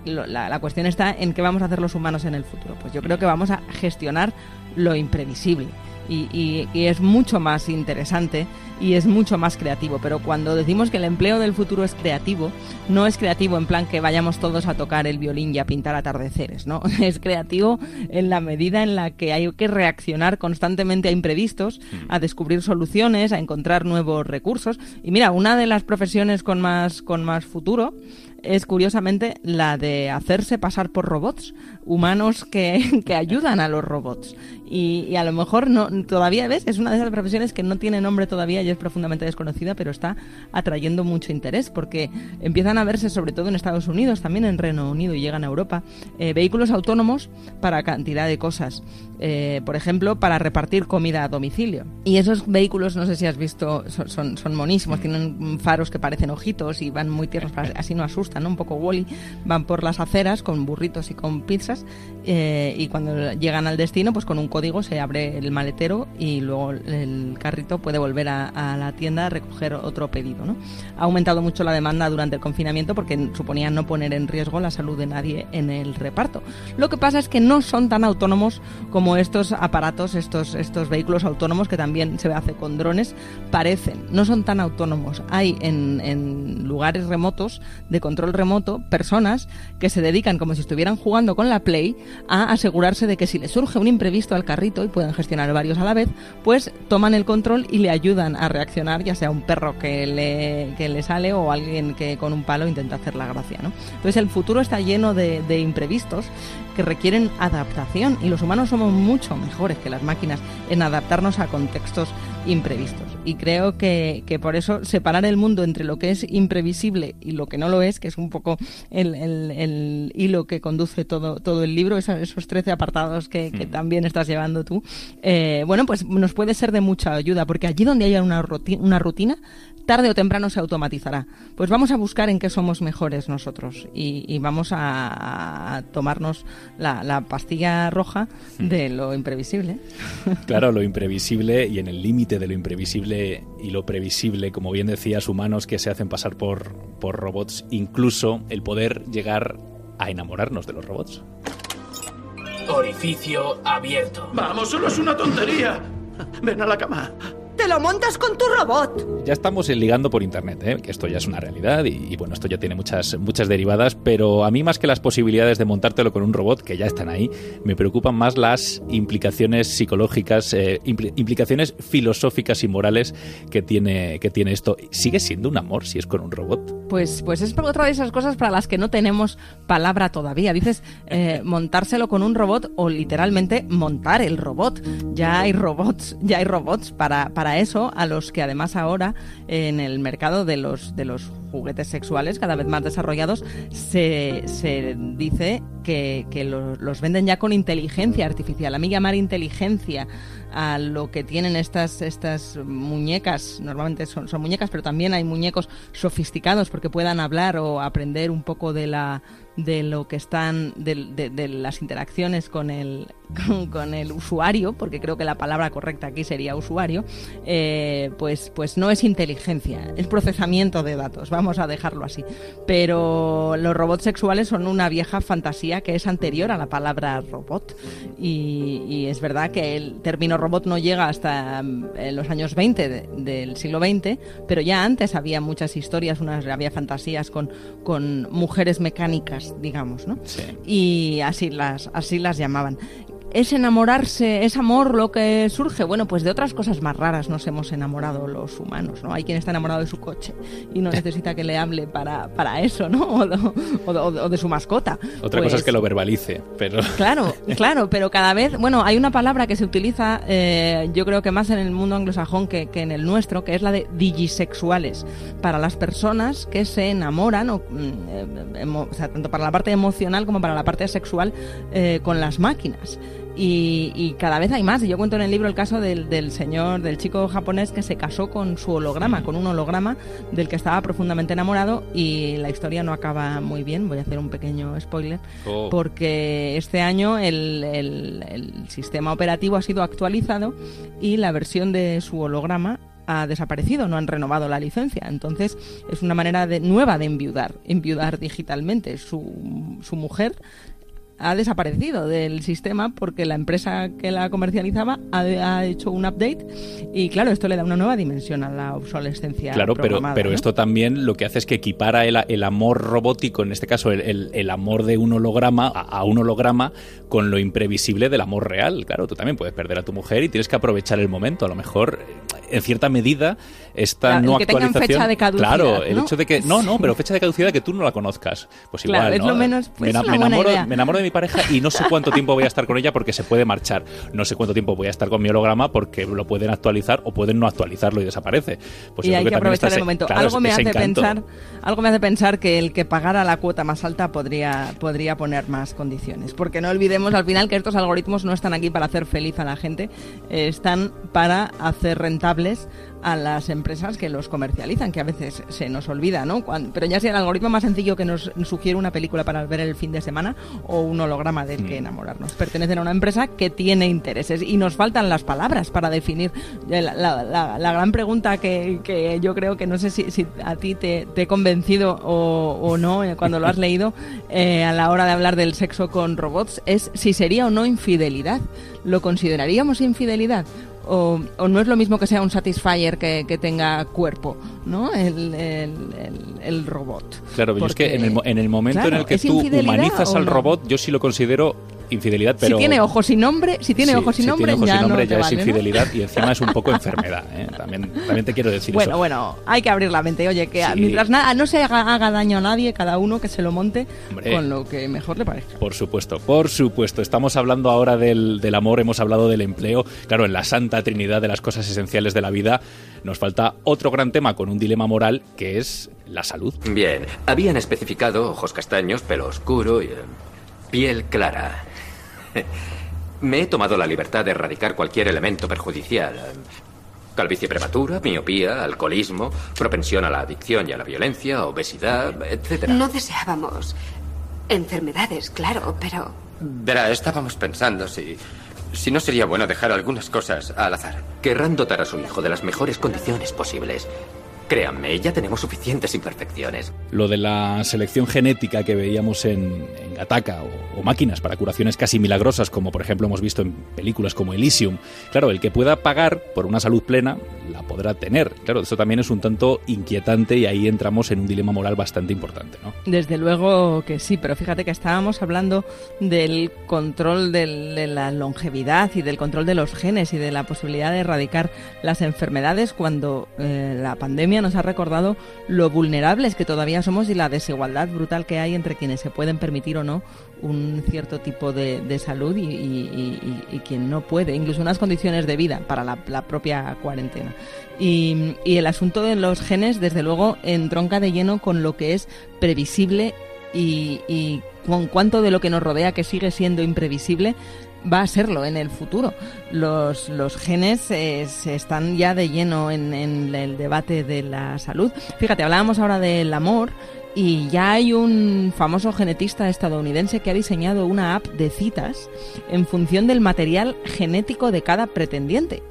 la, cuestión está en qué vamos a hacer los humanos en el futuro. Pues yo creo que vamos a gestionar lo imprevisible. Y, es mucho más interesante y es mucho más creativo. Pero cuando decimos que el empleo del futuro es creativo, no es creativo en plan que vayamos todos a tocar el violín y a pintar atardeceres, ¿no? <laughs> Es creativo en la medida en la que hay que reaccionar constantemente a imprevistos, a descubrir soluciones, a encontrar nuevos recursos. Y mira, una de las profesiones con más, con más futuro es curiosamente la de hacerse pasar por robots, humanos que, <laughs> que ayudan a los robots. Y, a lo mejor no todavía ves, es una de esas profesiones que no tiene nombre todavía y es profundamente desconocida, pero está atrayendo mucho interés porque empiezan a verse, sobre todo en Estados Unidos, también en Reino Unido y llegan a Europa, eh, vehículos autónomos para cantidad de cosas. Eh, por ejemplo, para repartir comida a domicilio. Y esos vehículos, no sé si has visto, son, son, monísimos, tienen faros que parecen ojitos y van muy tiernos, así no asustan, un poco Wally, van por las aceras con burritos y con pizzas eh, y cuando llegan al destino, pues con un código se abre el maletero y luego el carrito puede volver a, la tienda a recoger otro pedido. ¿no? Ha aumentado mucho la demanda durante el confinamiento porque suponía no poner en riesgo la salud de nadie en el reparto. Lo que pasa es que no son tan autónomos como estos aparatos, estos, estos vehículos autónomos que también se hace con drones, parecen. No son tan autónomos. Hay en lugares remotos de control remoto personas que se dedican como si estuvieran jugando con la Play a asegurarse de que si le surge un imprevisto al carrito y pueden gestionar varios a la vez, pues toman el control y le ayudan a reaccionar, ya sea un perro que le, que le sale o alguien que con un palo intenta hacer la gracia. ¿no? Entonces el futuro está lleno de imprevistos que requieren adaptación y los humanos somos mucho mejores que las máquinas en adaptarnos a contextos imprevistos. Y creo que, que, por eso separar el mundo entre lo que es imprevisible y lo que no lo es, que es un poco el, el, el hilo que conduce todo, todo el libro, esos, esos 13 apartados que, que, también estás llevando tú, eh, bueno, pues nos puede ser de mucha ayuda, porque allí donde haya una rutina, una rutina tarde o temprano se automatizará. Pues vamos a buscar en qué somos mejores nosotros y, y vamos a, a tomarnos la, la, pastilla roja de lo imprevisible. <laughs> Claro, lo imprevisible y en el límite de lo imprevisible y lo previsible, como bien decías, humanos que se hacen pasar por, por robots, incluso el poder llegar a enamorarnos de los robots. Orificio abierto. Vamos, solo es una tontería. Ven a la cama. ¡Te lo montas con tu robot! Ya estamos ligando por internet, ¿eh? que esto ya es una realidad y, y, bueno, esto ya tiene muchas, muchas derivadas, pero a mí más que las posibilidades de montártelo con un robot, que ya están ahí, me preocupan más las implicaciones psicológicas, eh, impl implicaciones filosóficas y morales que tiene, que tiene esto. ¿Sigue siendo un amor si es con un robot? Pues, pues es otra de esas cosas para las que no tenemos palabra todavía. Dices eh, <laughs> montárselo con un robot o literalmente montar el robot. Ya hay robots, ya hay robots para, para para eso a los que además ahora en el mercado de los, de los juguetes sexuales cada vez más desarrollados se, se dice que, que los, venden ya con inteligencia artificial. A mí llamar inteligencia a lo que tienen estas, estas muñecas, normalmente son, son, muñecas, pero también hay muñecos sofisticados porque puedan hablar o aprender un poco de la de lo que están de, de, las interacciones con el <laughs> con, el usuario porque creo que la palabra correcta aquí sería usuario eh, pues pues no es inteligencia es procesamiento de datos vamos a dejarlo así. Pero los robots sexuales son una vieja fantasía que es anterior a la palabra robot. Y, es verdad que el término robot no llega hasta en los años 20 de, del siglo XX pero ya antes había muchas historias unas había fantasías con con mujeres mecánicas digamos, ¿no? Sí. Y así las, así las llamaban. ¿Es enamorarse, es amor lo que surge? Bueno, pues de otras cosas más raras nos hemos enamorado los humanos, ¿no? Hay quien está enamorado de su coche y no <laughs> necesita que le hable para, para eso, ¿no? O de, o, de, o de, su mascota. Otra pues, cosa es que lo verbalice, pero... <laughs> Claro, <laughs> claro, pero cada vez, bueno, hay una palabra que se utiliza, eh, yo creo que más en el mundo anglosajón que, que, en el nuestro, que es la de digisexuales, para las personas que se enamoran, o, eh, o sea, tanto para la parte emocional como para la parte sexual, eh, con las máquinas. Y, y, cada vez hay más. Y yo cuento en el libro el caso del, del, señor, del chico japonés que se casó con su holograma, con un holograma del que estaba profundamente enamorado y la historia no acaba muy bien. Voy a hacer un pequeño spoiler. Oh. Porque este año el, el, el sistema operativo ha sido actualizado y la versión de su holograma ha desaparecido, no han renovado la licencia. Entonces es una manera de, nueva de enviudar, enviudar digitalmente. Su, su mujer ha desaparecido del sistema porque la empresa que la comercializaba ha, ha, hecho un update y claro, esto le da una nueva dimensión a la obsolescencia. Claro, pero, pero ¿no? esto también lo que hace es que equipara el, el amor robótico, en este caso el, el, el amor de un holograma, a, a, un holograma con lo imprevisible del amor real. Claro, tú también puedes perder a tu mujer y tienes que aprovechar el momento. A lo mejor, en cierta medida, esta claro, no que actualización... Fecha de caducidad, claro, el ¿no? hecho de que... No, no, pero fecha de caducidad que tú no la conozcas. Pues igual, claro, ¿no? Es lo menos, pues me, me, enamoro, me enamoro de mi pareja y no sé cuánto tiempo voy a estar con ella porque se puede marchar. No sé cuánto tiempo voy a estar con mi holograma porque lo pueden actualizar o pueden no actualizarlo y desaparece. Pues y hay que, que aprovechar el momento. Claro, algo, me hace pensar, algo me hace pensar que el que pagara la cuota más alta podría, podría poner más condiciones. Porque no olvidemos al final que estos algoritmos no están aquí para hacer feliz a la gente, eh, están para hacer rentables a las empresas que los comercializan, que a veces se nos olvida, ¿no? Cuando, pero ya sea el algoritmo más sencillo que nos sugiere una película para ver el fin de semana o un holograma del que enamorarnos. Pertenecen a una empresa que tiene intereses y nos faltan las palabras para definir la, la, la, la gran pregunta que, que, yo creo que no sé si, si a ti te, te, he convencido o, o no eh, cuando lo has leído eh, a la hora de hablar del sexo con robots es si sería o no infidelidad. ¿Lo consideraríamos infidelidad? o, no es lo mismo que sea un Satisfyer que, que tenga cuerpo, ¿no? El, el, robot. Claro, pero es que en el, en el momento en el que tú humanizas al robot, yo sí lo considero infidelidad, pero... Si tiene ojos y nombre, si tiene ojos y nombre, ya, nombre, ya es infidelidad y encima es un poco <laughs> enfermedad. ¿eh? También, también te quiero decir bueno, eso. Bueno, bueno, hay que abrir la mente. Oye, que mientras nada, no se haga, daño a nadie, cada uno que se lo monte con lo que mejor le parezca. Por supuesto, por supuesto. Estamos hablando ahora del, del amor, hemos hablado del empleo. Claro, en la santa trinidad de las cosas esenciales de la vida nos falta otro gran tema con un dilema moral que es la salud. Bien, habían especificado ojos castaños, pelo oscuro y eh, piel clara. <laughs> Me he tomado la libertad de erradicar cualquier elemento perjudicial. Calvicie prematura, miopía, alcoholismo, propensión a la adicción y a la violencia, obesidad, etc. No deseábamos enfermedades, claro, pero... Verá, estábamos pensando si... Si no sería bueno dejar algunas cosas al azar. Querrán dotar a su hijo de las mejores condiciones posibles. Créanme, ya tenemos suficientes imperfecciones. Lo de la selección genética que veíamos en, en Gataka o, máquinas para curaciones casi milagrosas, como por ejemplo hemos visto en películas como Elysium. Claro, el que pueda pagar por una salud plena podrá tener. Claro, eso también es un tanto inquietante y ahí entramos en un dilema moral bastante importante, ¿no? Desde luego que sí, pero fíjate que estábamos hablando del control de la longevidad y del control de los genes y de la posibilidad de erradicar las enfermedades cuando eh, la pandemia nos ha recordado lo vulnerables que todavía somos y la desigualdad brutal que hay entre quienes se pueden permitir o no un cierto tipo de, salud y, quien no puede, incluso unas condiciones de vida para la, propia cuarentena. Y, el asunto de los genes, desde luego, entronca de lleno con lo que es previsible y, con cuánto de lo que nos rodea, que sigue siendo imprevisible, va a serlo en el futuro. Los, los genes eh, están ya de lleno en, en, el debate de la salud. Fíjate, hablábamos ahora del amor y ya hay un famoso genetista estadounidense que ha diseñado una app de citas en función del material genético de cada pretendiente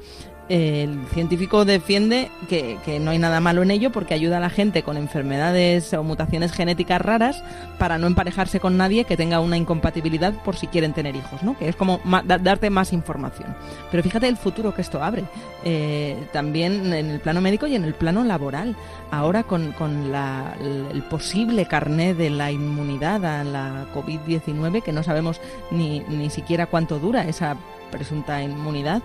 el científico defiende que, no hay nada malo en ello porque ayuda a la gente con enfermedades o mutaciones genéticas raras para no emparejarse con nadie que tenga una incompatibilidad por si quieren tener hijos, ¿no? Que es como darte más información. Pero fíjate el futuro que esto abre, eh, también en el plano médico y en el plano laboral. Ahora con, el posible carné de la inmunidad a la COVID-19, que no sabemos ni, ni siquiera cuánto dura esa presunta inmunidad,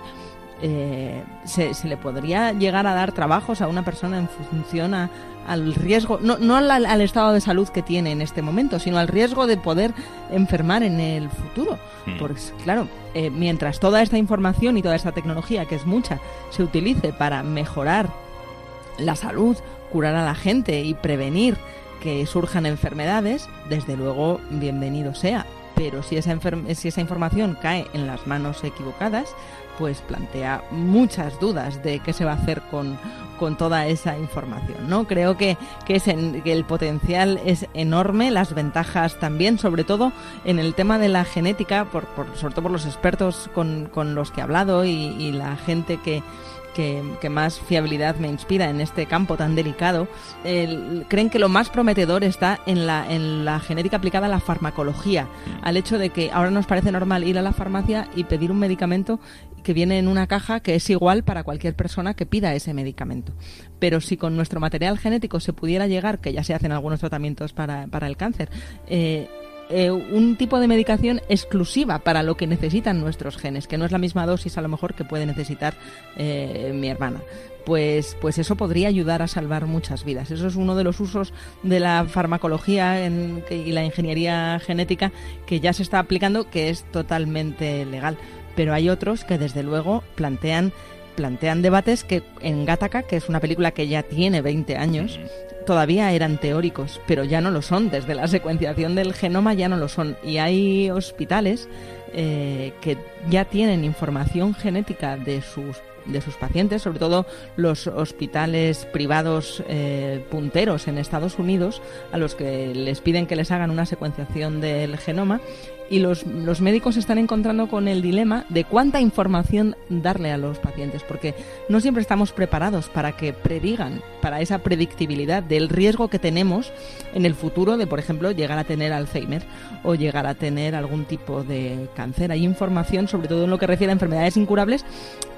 eh, se, le podría llegar a dar trabajos a una persona en función al riesgo, no, no al, estado de salud que tiene en este momento, sino al riesgo de poder enfermar en el futuro. Hmm. Porque, claro, eh, mientras toda esta información y toda esta tecnología, que es mucha, se utilice para mejorar la salud, curar a la gente y prevenir que surjan enfermedades, desde luego, bienvenido sea. Pero si esa, si esa información cae en las manos equivocadas, pues plantea muchas dudas de qué se va a hacer con, toda esa información. ¿no? Creo que, que, es que el potencial es enorme, las ventajas también, sobre todo en el tema de la genética, por, por sobre todo por los expertos con, con los que he hablado y la gente que, que, más fiabilidad me inspira en este campo tan delicado, creen que lo más prometedor está en la, en la genética aplicada a la farmacología, al hecho de que ahora nos parece normal ir a la farmacia y pedir un medicamento que viene en una caja que es igual para cualquier persona que pida ese medicamento. Pero si con nuestro material genético se pudiera llegar, que ya se hacen algunos tratamientos para, para el cáncer, eh, eh, un tipo de medicación exclusiva para lo que necesitan nuestros genes, que no es la misma dosis a lo mejor que puede necesitar eh, mi hermana. Pues, pues eso podría ayudar a salvar muchas vidas. Eso es uno de los usos de la farmacología y la ingeniería genética que ya se está aplicando, que es totalmente legal. Pero hay otros que desde luego plantean plantean debates que en Gattaca, que es una película que ya tiene 20 años, todavía eran teóricos, pero ya no lo son. Desde la secuenciación del genoma ya no lo son. Y hay hospitales eh, que ya tienen información genética de sus de sus pacientes, sobre todo los hospitales privados eh, punteros en Estados Unidos, a los que les piden que les hagan una secuenciación del genoma y los, los médicos se están encontrando con el dilema de cuánta información darle a los pacientes, porque no siempre estamos preparados para que predigan, para esa predictibilidad del riesgo que tenemos en el futuro de, por ejemplo, llegar a tener Alzheimer o llegar a tener algún tipo de cáncer. Hay información, sobre todo en lo que refiere a enfermedades incurables,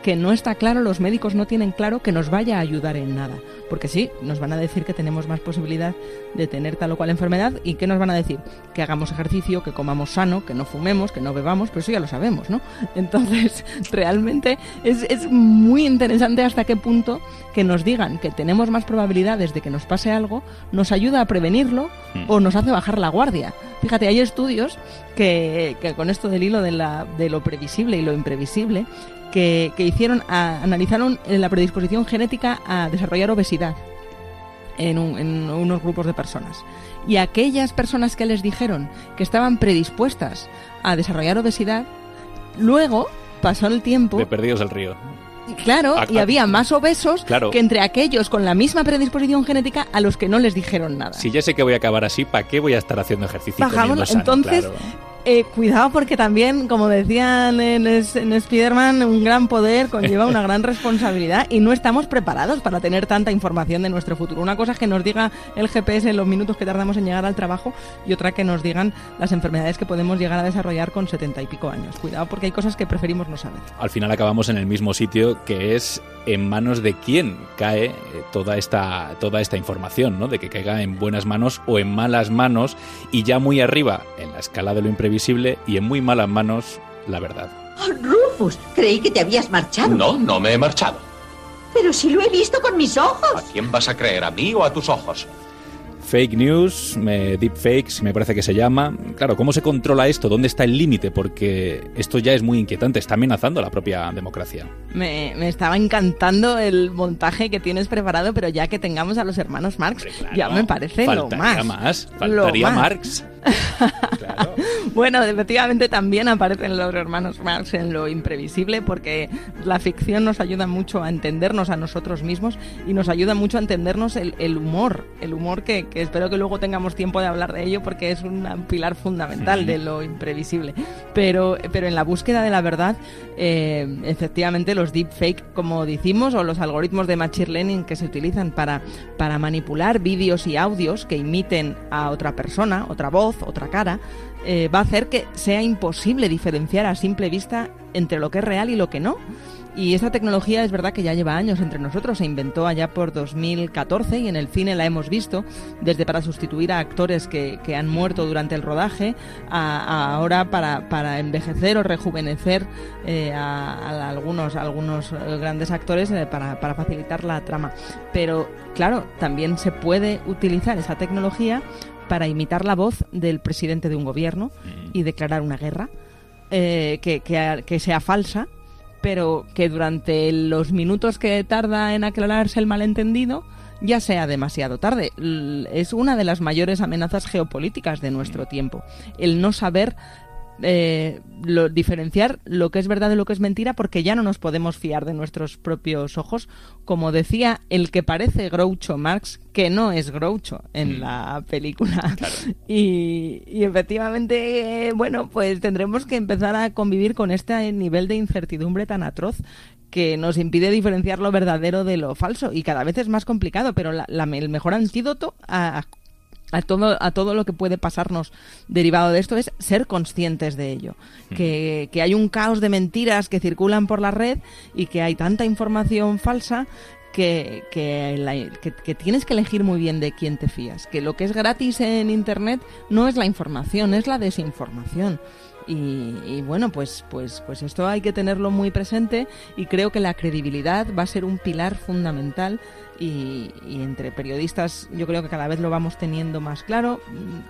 que no está claro, los médicos no tienen claro que nos vaya a ayudar en nada. Porque sí, nos van a decir que tenemos más posibilidad de tener tal o cual enfermedad y ¿qué nos van a decir? Que hagamos ejercicio, que comamos sano, que no fumemos, que no bebamos, pero eso ya lo sabemos, ¿no? <laughs> Entonces, <laughs> realmente es, es muy interesante hasta qué punto que nos digan que tenemos más probabilidades de que nos pase algo, nos ayuda a prevenirlo o nos hace bajar la guardia. Fíjate, hay estudios que, que con esto del hilo de, la, de lo previsible y lo imprevisible, que, que hicieron, a- analizaron la predisposición genética a desarrollar obesidad en, un- en unos grupos de personas. Y aquellas personas que les dijeron que estaban predispuestas a desarrollar obesidad, luego pasó el tiempo De Perdidos del Río. Claro, y había más obesos Claro. que entre aquellos con la misma predisposición genética a los que no les dijeron nada. Si ya sé que voy a acabar así, ¿para qué voy a estar haciendo ejercicio? Bajamos, sano? entonces, Claro. Eh, cuidado porque también, como decían en, en Spider-Man, un gran poder conlleva una gran responsabilidad y no estamos preparados para tener tanta información de nuestro futuro. Una cosa es que nos diga el GPS en los minutos que tardamos en llegar al trabajo y otra que nos digan las enfermedades que podemos llegar a desarrollar con setenta y pico años. Cuidado porque hay cosas que preferimos no saber. Al final acabamos en el mismo sitio que es en manos de quién cae eh, toda esta, toda esta información, ¿no? De que caiga en buenas manos o en malas manos y ya muy arriba en la escala de lo imprevisible y en muy malas manos la verdad. Oh, Rufus, creí que te habías marchado. No, no me he marchado. Pero si lo he visto con mis ojos. ¿A quién vas a creer, a mí o a tus ojos? Fake news, me- deepfakes, me parece que se llama. Claro, ¿cómo se controla esto? ¿Dónde está el límite? Porque esto ya es muy inquietante, está amenazando a la propia democracia. Me, me estaba encantando el montaje que tienes preparado, pero ya que tengamos a los hermanos Marx, ya me parece lo más. más, Lo faltaría más. Marx. <laughs> Bueno, efectivamente también aparecen los hermanos Marx en lo imprevisible porque la ficción nos ayuda mucho a entendernos a nosotros mismos y nos ayuda mucho a entendernos el, el humor, el humor que, que espero que luego tengamos tiempo de hablar de ello porque es un pilar fundamental de lo imprevisible. Pero, pero en la búsqueda de la verdad, eh, efectivamente los deepfake, como decimos, o los algoritmos de machine learning que se utilizan para, para manipular vídeos y audios que imiten a otra persona, otra voz, otra cara, eh, va a hacer que sea imposible diferenciar a simple vista entre lo que es real y lo que no. Y esta tecnología es verdad que ya lleva años entre nosotros, se inventó allá por 2014 y en el cine la hemos visto, desde para sustituir a actores que, que han muerto durante el rodaje, a, ahora para, para envejecer o rejuvenecer eh, a, algunos, algunos grandes actores eh, para, para facilitar la trama. Pero claro, también se puede utilizar esa tecnología para imitar la voz del presidente de un gobierno y declarar una guerra eh, que, que- que sea falsa, pero que durante los minutos que tarda en aclararse el malentendido ya sea demasiado tarde. Es una de las mayores amenazas geopolíticas de nuestro tiempo, el no saber eh, lo- diferenciar lo que es verdad de lo que es mentira porque ya no nos podemos fiar de nuestros propios ojos, como decía el que parece Groucho Marx, que no es Groucho en la película. <laughs> <laughs> Y, y efectivamente, bueno, pues tendremos que empezar a convivir con este nivel de incertidumbre tan atroz que nos impide diferenciar lo verdadero de lo falso. Y cada vez es más complicado, pero la- la- el mejor antídoto a, a todo, a todo lo que puede pasarnos derivado de esto es ser conscientes de ello. Que, que hay un caos de mentiras que circulan por la red y que hay tanta información falsa que, que, la- que- que tienes que elegir muy bien de quién te fías. Que lo que es gratis en Internet no es la información, es la desinformación. Y, y bueno, pues, pues, pues esto hay que tenerlo muy presente y creo que la credibilidad va a ser un pilar fundamental y, y entre periodistas yo creo que cada vez lo vamos teniendo más claro,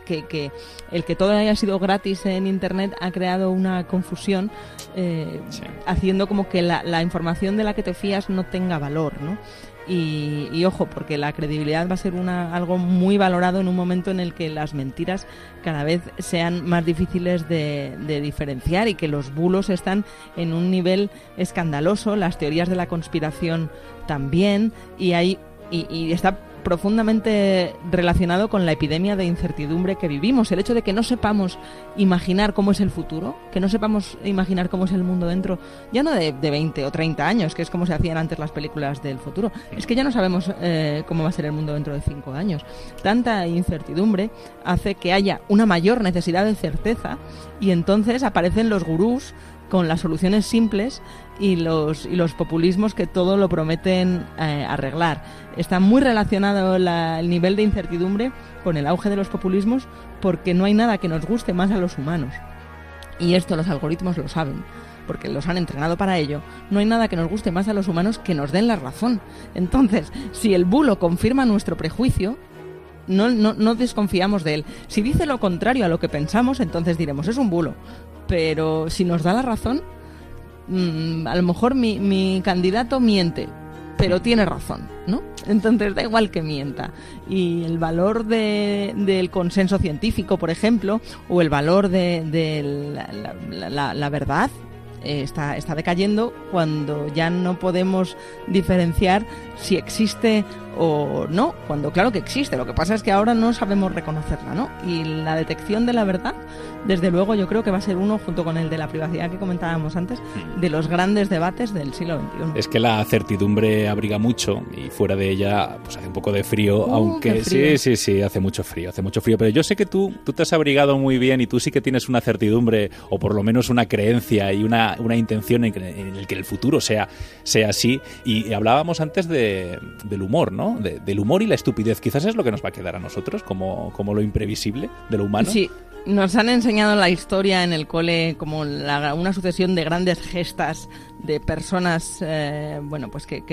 que, que el que todo haya sido gratis en Internet ha creado una confusión eh, haciendo como que la, la información de la que te fías no tenga valor, ¿no? Y, y ojo, porque la credibilidad va a ser una, algo muy valorado en un momento en el que las mentiras cada vez sean más difíciles de, diferenciar y que los bulos están en un nivel escandaloso, las teorías de la conspiración también, y hay y está profundamente relacionado con la epidemia de incertidumbre que vivimos. El hecho de que no sepamos imaginar cómo es el futuro, que no sepamos imaginar cómo es el mundo dentro, ya no de, de 20 o 30 años, que es como se hacían antes las películas del futuro, es que ya no sabemos eh, cómo va a ser el mundo dentro de 5 años. Tanta incertidumbre hace que haya una mayor necesidad de certeza y entonces aparecen los gurús con las soluciones simples y los, y los populismos que todo lo prometen eh, arreglar. Está muy relacionado la- el nivel de incertidumbre con el auge de los populismos porque no hay nada que nos guste más a los humanos. Y esto los algoritmos lo saben, porque los han entrenado para ello. No hay nada que nos guste más a los humanos que nos den la razón. Entonces, si el bulo confirma nuestro prejuicio, no, no, no desconfiamos de él. Si dice lo contrario a lo que pensamos, entonces diremos, es un bulo. Pero si nos da la razón, mm, a lo mejor mi, mi candidato miente, pero tiene razón, ¿no? Entonces da igual que mienta. Y el valor de- del consenso científico, por ejemplo, o el valor de, de la, verdad, eh, está, está decayendo cuando ya no podemos diferenciar si existe o no, cuando claro que existe, lo que pasa es que ahora no sabemos reconocerla, ¿no? Y la detección de la verdad, desde luego yo creo que va a ser uno, junto con el de la privacidad que comentábamos antes, de los grandes debates del siglo XXI. Es que la certidumbre abriga mucho y fuera de ella pues hace un poco de frío, Uh, aunque frío. sí, sí, sí, hace mucho frío, hace mucho frío, pero yo sé que tú, tú te has abrigado muy bien y tú sí que tienes una certidumbre o por lo menos una creencia y una, una intención en, en el que el futuro sea, sea así y hablábamos antes de, del humor, ¿no? De- del humor y la estupidez, quizás es lo que nos va a quedar a nosotros como, como lo imprevisible de lo humano. Sí, nos han enseñado la historia en el cole como una sucesión de grandes gestas de personas, eh, bueno, pues que,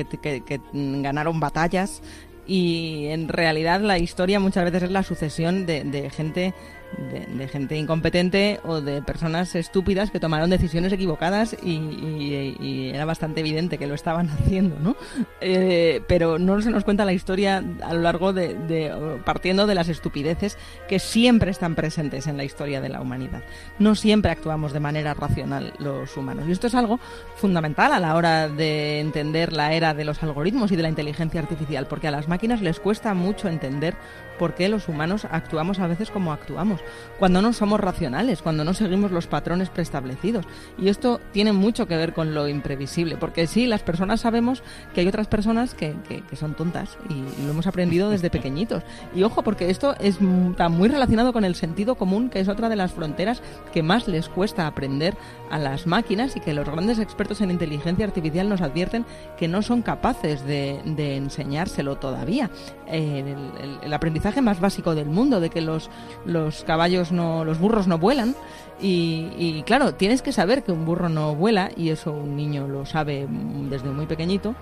ganaron batallas y en realidad la historia muchas veces es la sucesión de gente de, gente incompetente o de personas estúpidas que tomaron decisiones equivocadas y, y- era bastante evidente que lo estaban <laughs> haciendo, ¿no? Eh, pero no se nos cuenta la historia a lo largo de- partiendo de las estupideces que siempre están presentes en la historia de la humanidad. No siempre actuamos de manera racional los humanos y esto es algo fundamental a la hora de entender la era de los algoritmos y de la inteligencia artificial, porque a las máquinas les cuesta mucho entender por qué los humanos actuamos a veces como actuamos, cuando no somos racionales, cuando no seguimos los patrones preestablecidos. Y esto tiene mucho que ver con lo imprevisible, porque sí, las personas sabemos que hay otras personas que, que- son tontas y, lo hemos aprendido desde pequeñitos. Y ojo, porque esto está muy relacionado con el sentido común, que es otra de las fronteras que más les cuesta aprender a las máquinas y que los grandes expertos en inteligencia artificial nos advierten que no son capaces de, de enseñárselo todavía. Eh, el aprendizaje más básico del mundo, de que los, los caballos no, los burros no vuelan. Y, y claro, tienes que saber que un burro no vuela, y eso un niño lo sabe desde muy pequeñito,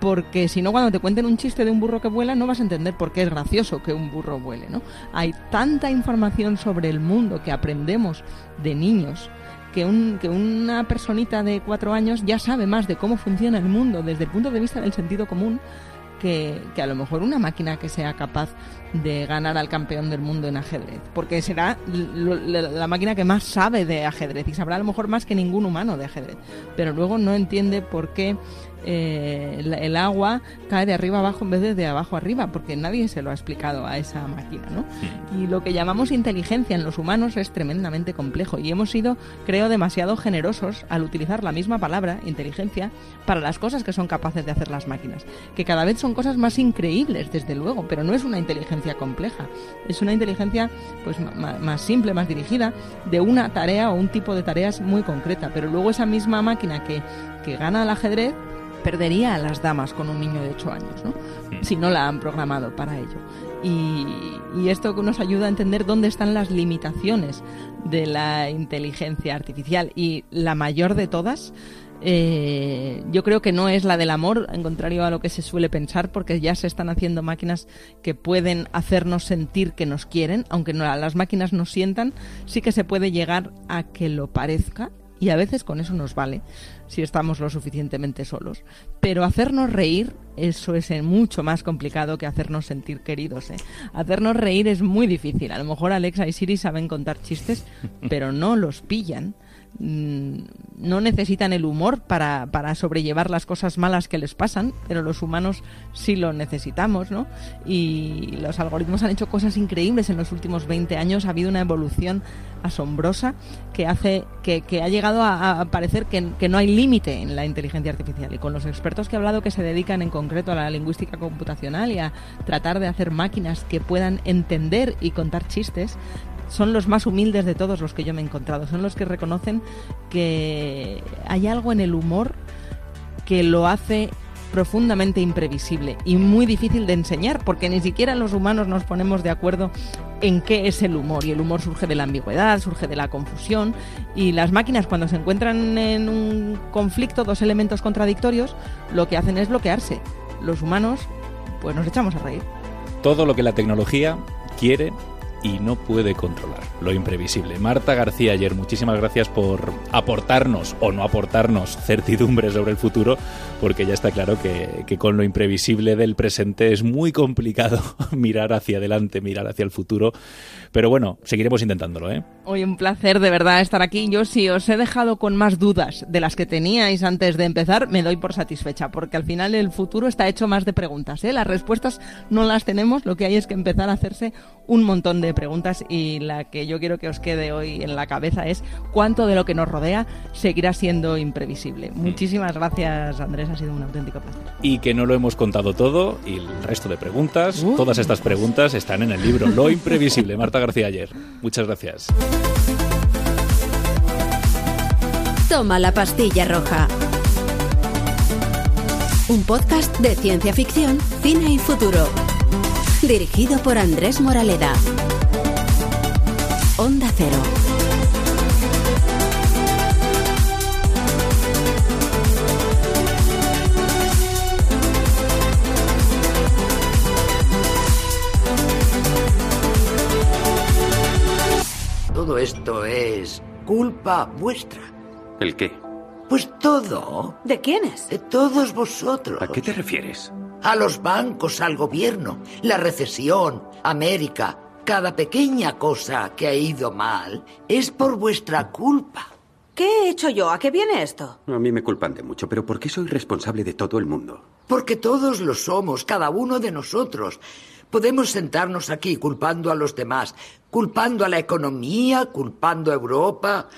porque si no cuando te cuenten un chiste de un burro que vuela no vas a entender por qué es gracioso que un burro vuele, ¿no? Hay tanta información sobre el mundo que aprendemos de niños que, un, que una personita de cuatro años ya sabe más de cómo funciona el mundo desde el punto de vista del sentido común que, a lo mejor una máquina que sea capaz de ganar al campeón del mundo en ajedrez, porque será la máquina que más sabe de ajedrez y sabrá a lo mejor más que ningún humano de ajedrez, pero luego no entiende por qué eh, el, el agua cae de arriba abajo en vez de de abajo arriba, porque nadie se lo ha explicado a esa máquina, ¿no? Y lo que llamamos inteligencia en los humanos es tremendamente complejo y hemos sido, creo, demasiado generosos al utilizar la misma palabra, inteligencia, para las cosas que son capaces de hacer las máquinas, que cada vez son cosas más increíbles, desde luego, pero no es una inteligencia compleja, es una inteligencia pues ma- más simple, más dirigida, de una tarea o un tipo de tareas muy concreta, pero luego esa misma máquina que, que gana al ajedrez perdería a las damas con un niño de 8 años, ¿no? si no la han programado para ello. Y, y esto nos ayuda a entender dónde están las limitaciones de la inteligencia artificial. Y la mayor de todas, eh, yo creo que no es la del amor, en contrario a lo que se suele pensar, porque ya se están haciendo máquinas que pueden hacernos sentir que nos quieren, aunque no, las máquinas nos sientan, sí que se puede llegar a que lo parezca y a veces con eso nos vale si estamos lo suficientemente solos. Pero hacernos reír, eso es mucho más complicado que hacernos sentir queridos. ¿eh? Hacernos reír es muy difícil. A lo mejor Alexa y Siri saben contar chistes, <laughs> pero no los pillan. Mm, no necesitan el humor para, para, sobrellevar las cosas malas que les pasan, pero los humanos sí lo necesitamos, ¿no? Y los algoritmos han hecho cosas increíbles en los últimos 20 años, ha habido una evolución asombrosa que hace que, que ha llegado a, parecer que, que, no hay límite en la inteligencia artificial. Y con los expertos que he hablado que se dedican en concreto a la lingüística computacional y a tratar de hacer máquinas que puedan entender y contar chistes, son los más humildes de todos los que yo me he encontrado. Son los que reconocen que hay algo en el humor que lo hace profundamente imprevisible y muy difícil de enseñar, porque ni siquiera los humanos nos ponemos de acuerdo en qué es el humor. Y el humor surge de la ambigüedad, surge de la confusión. Y las máquinas, cuando se encuentran en un conflicto, dos elementos contradictorios, lo que hacen es bloquearse. Los humanos, pues nos echamos a reír. Todo lo que la tecnología quiere y no puede controlar, lo imprevisible. Marta García ayer, muchísimas gracias por aportarnos o no aportarnos certidumbre sobre el futuro, porque ya está claro que, con lo imprevisible del presente es muy complicado <laughs> mirar hacia adelante, mirar hacia el futuro. Pero bueno, seguiremos intentándolo, ¿eh? Hoy un placer de verdad estar aquí. Yo si os he dejado con más dudas de las que teníais antes de empezar, me doy por satisfecha, porque al final el futuro está hecho más de preguntas, ¿eh? Las respuestas no las tenemos, lo que hay es que empezar a hacerse un montón de preguntas y la que yo quiero que os quede hoy en la cabeza es cuánto de lo que nos rodea seguirá siendo imprevisible. Mm. Muchísimas gracias, Andrés, ha sido un auténtico placer. Y que no lo hemos contado todo y el resto de preguntas, uh. todas estas preguntas están en el libro Lo imprevisible, Marta García ayer. Muchas gracias. Toma la pastilla roja. Un podcast de ciencia ficción, cine y futuro. Dirigido por Andrés Moraleda. Onda Cero. Todo esto es culpa vuestra. ¿El qué? Pues todo. ¿De quiénes? De todos vosotros. ¿A qué te refieres? A los bancos, al gobierno, la recesión, América. Cada pequeña cosa que ha ido mal es por vuestra culpa. ¿Qué he hecho yo? ¿A qué viene esto? A mí me culpan de mucho, pero ¿por qué soy responsable de todo el mundo? Porque todos lo somos, cada uno de nosotros. Podemos sentarnos aquí culpando a los demás, culpando a la economía, culpando a Europa,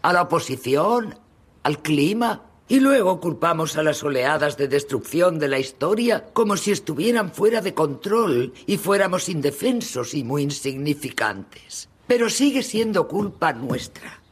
a la oposición, al clima, y luego culpamos a las oleadas de destrucción de la historia como si estuvieran fuera de control y fuéramos indefensos y muy insignificantes. Pero sigue siendo culpa nuestra.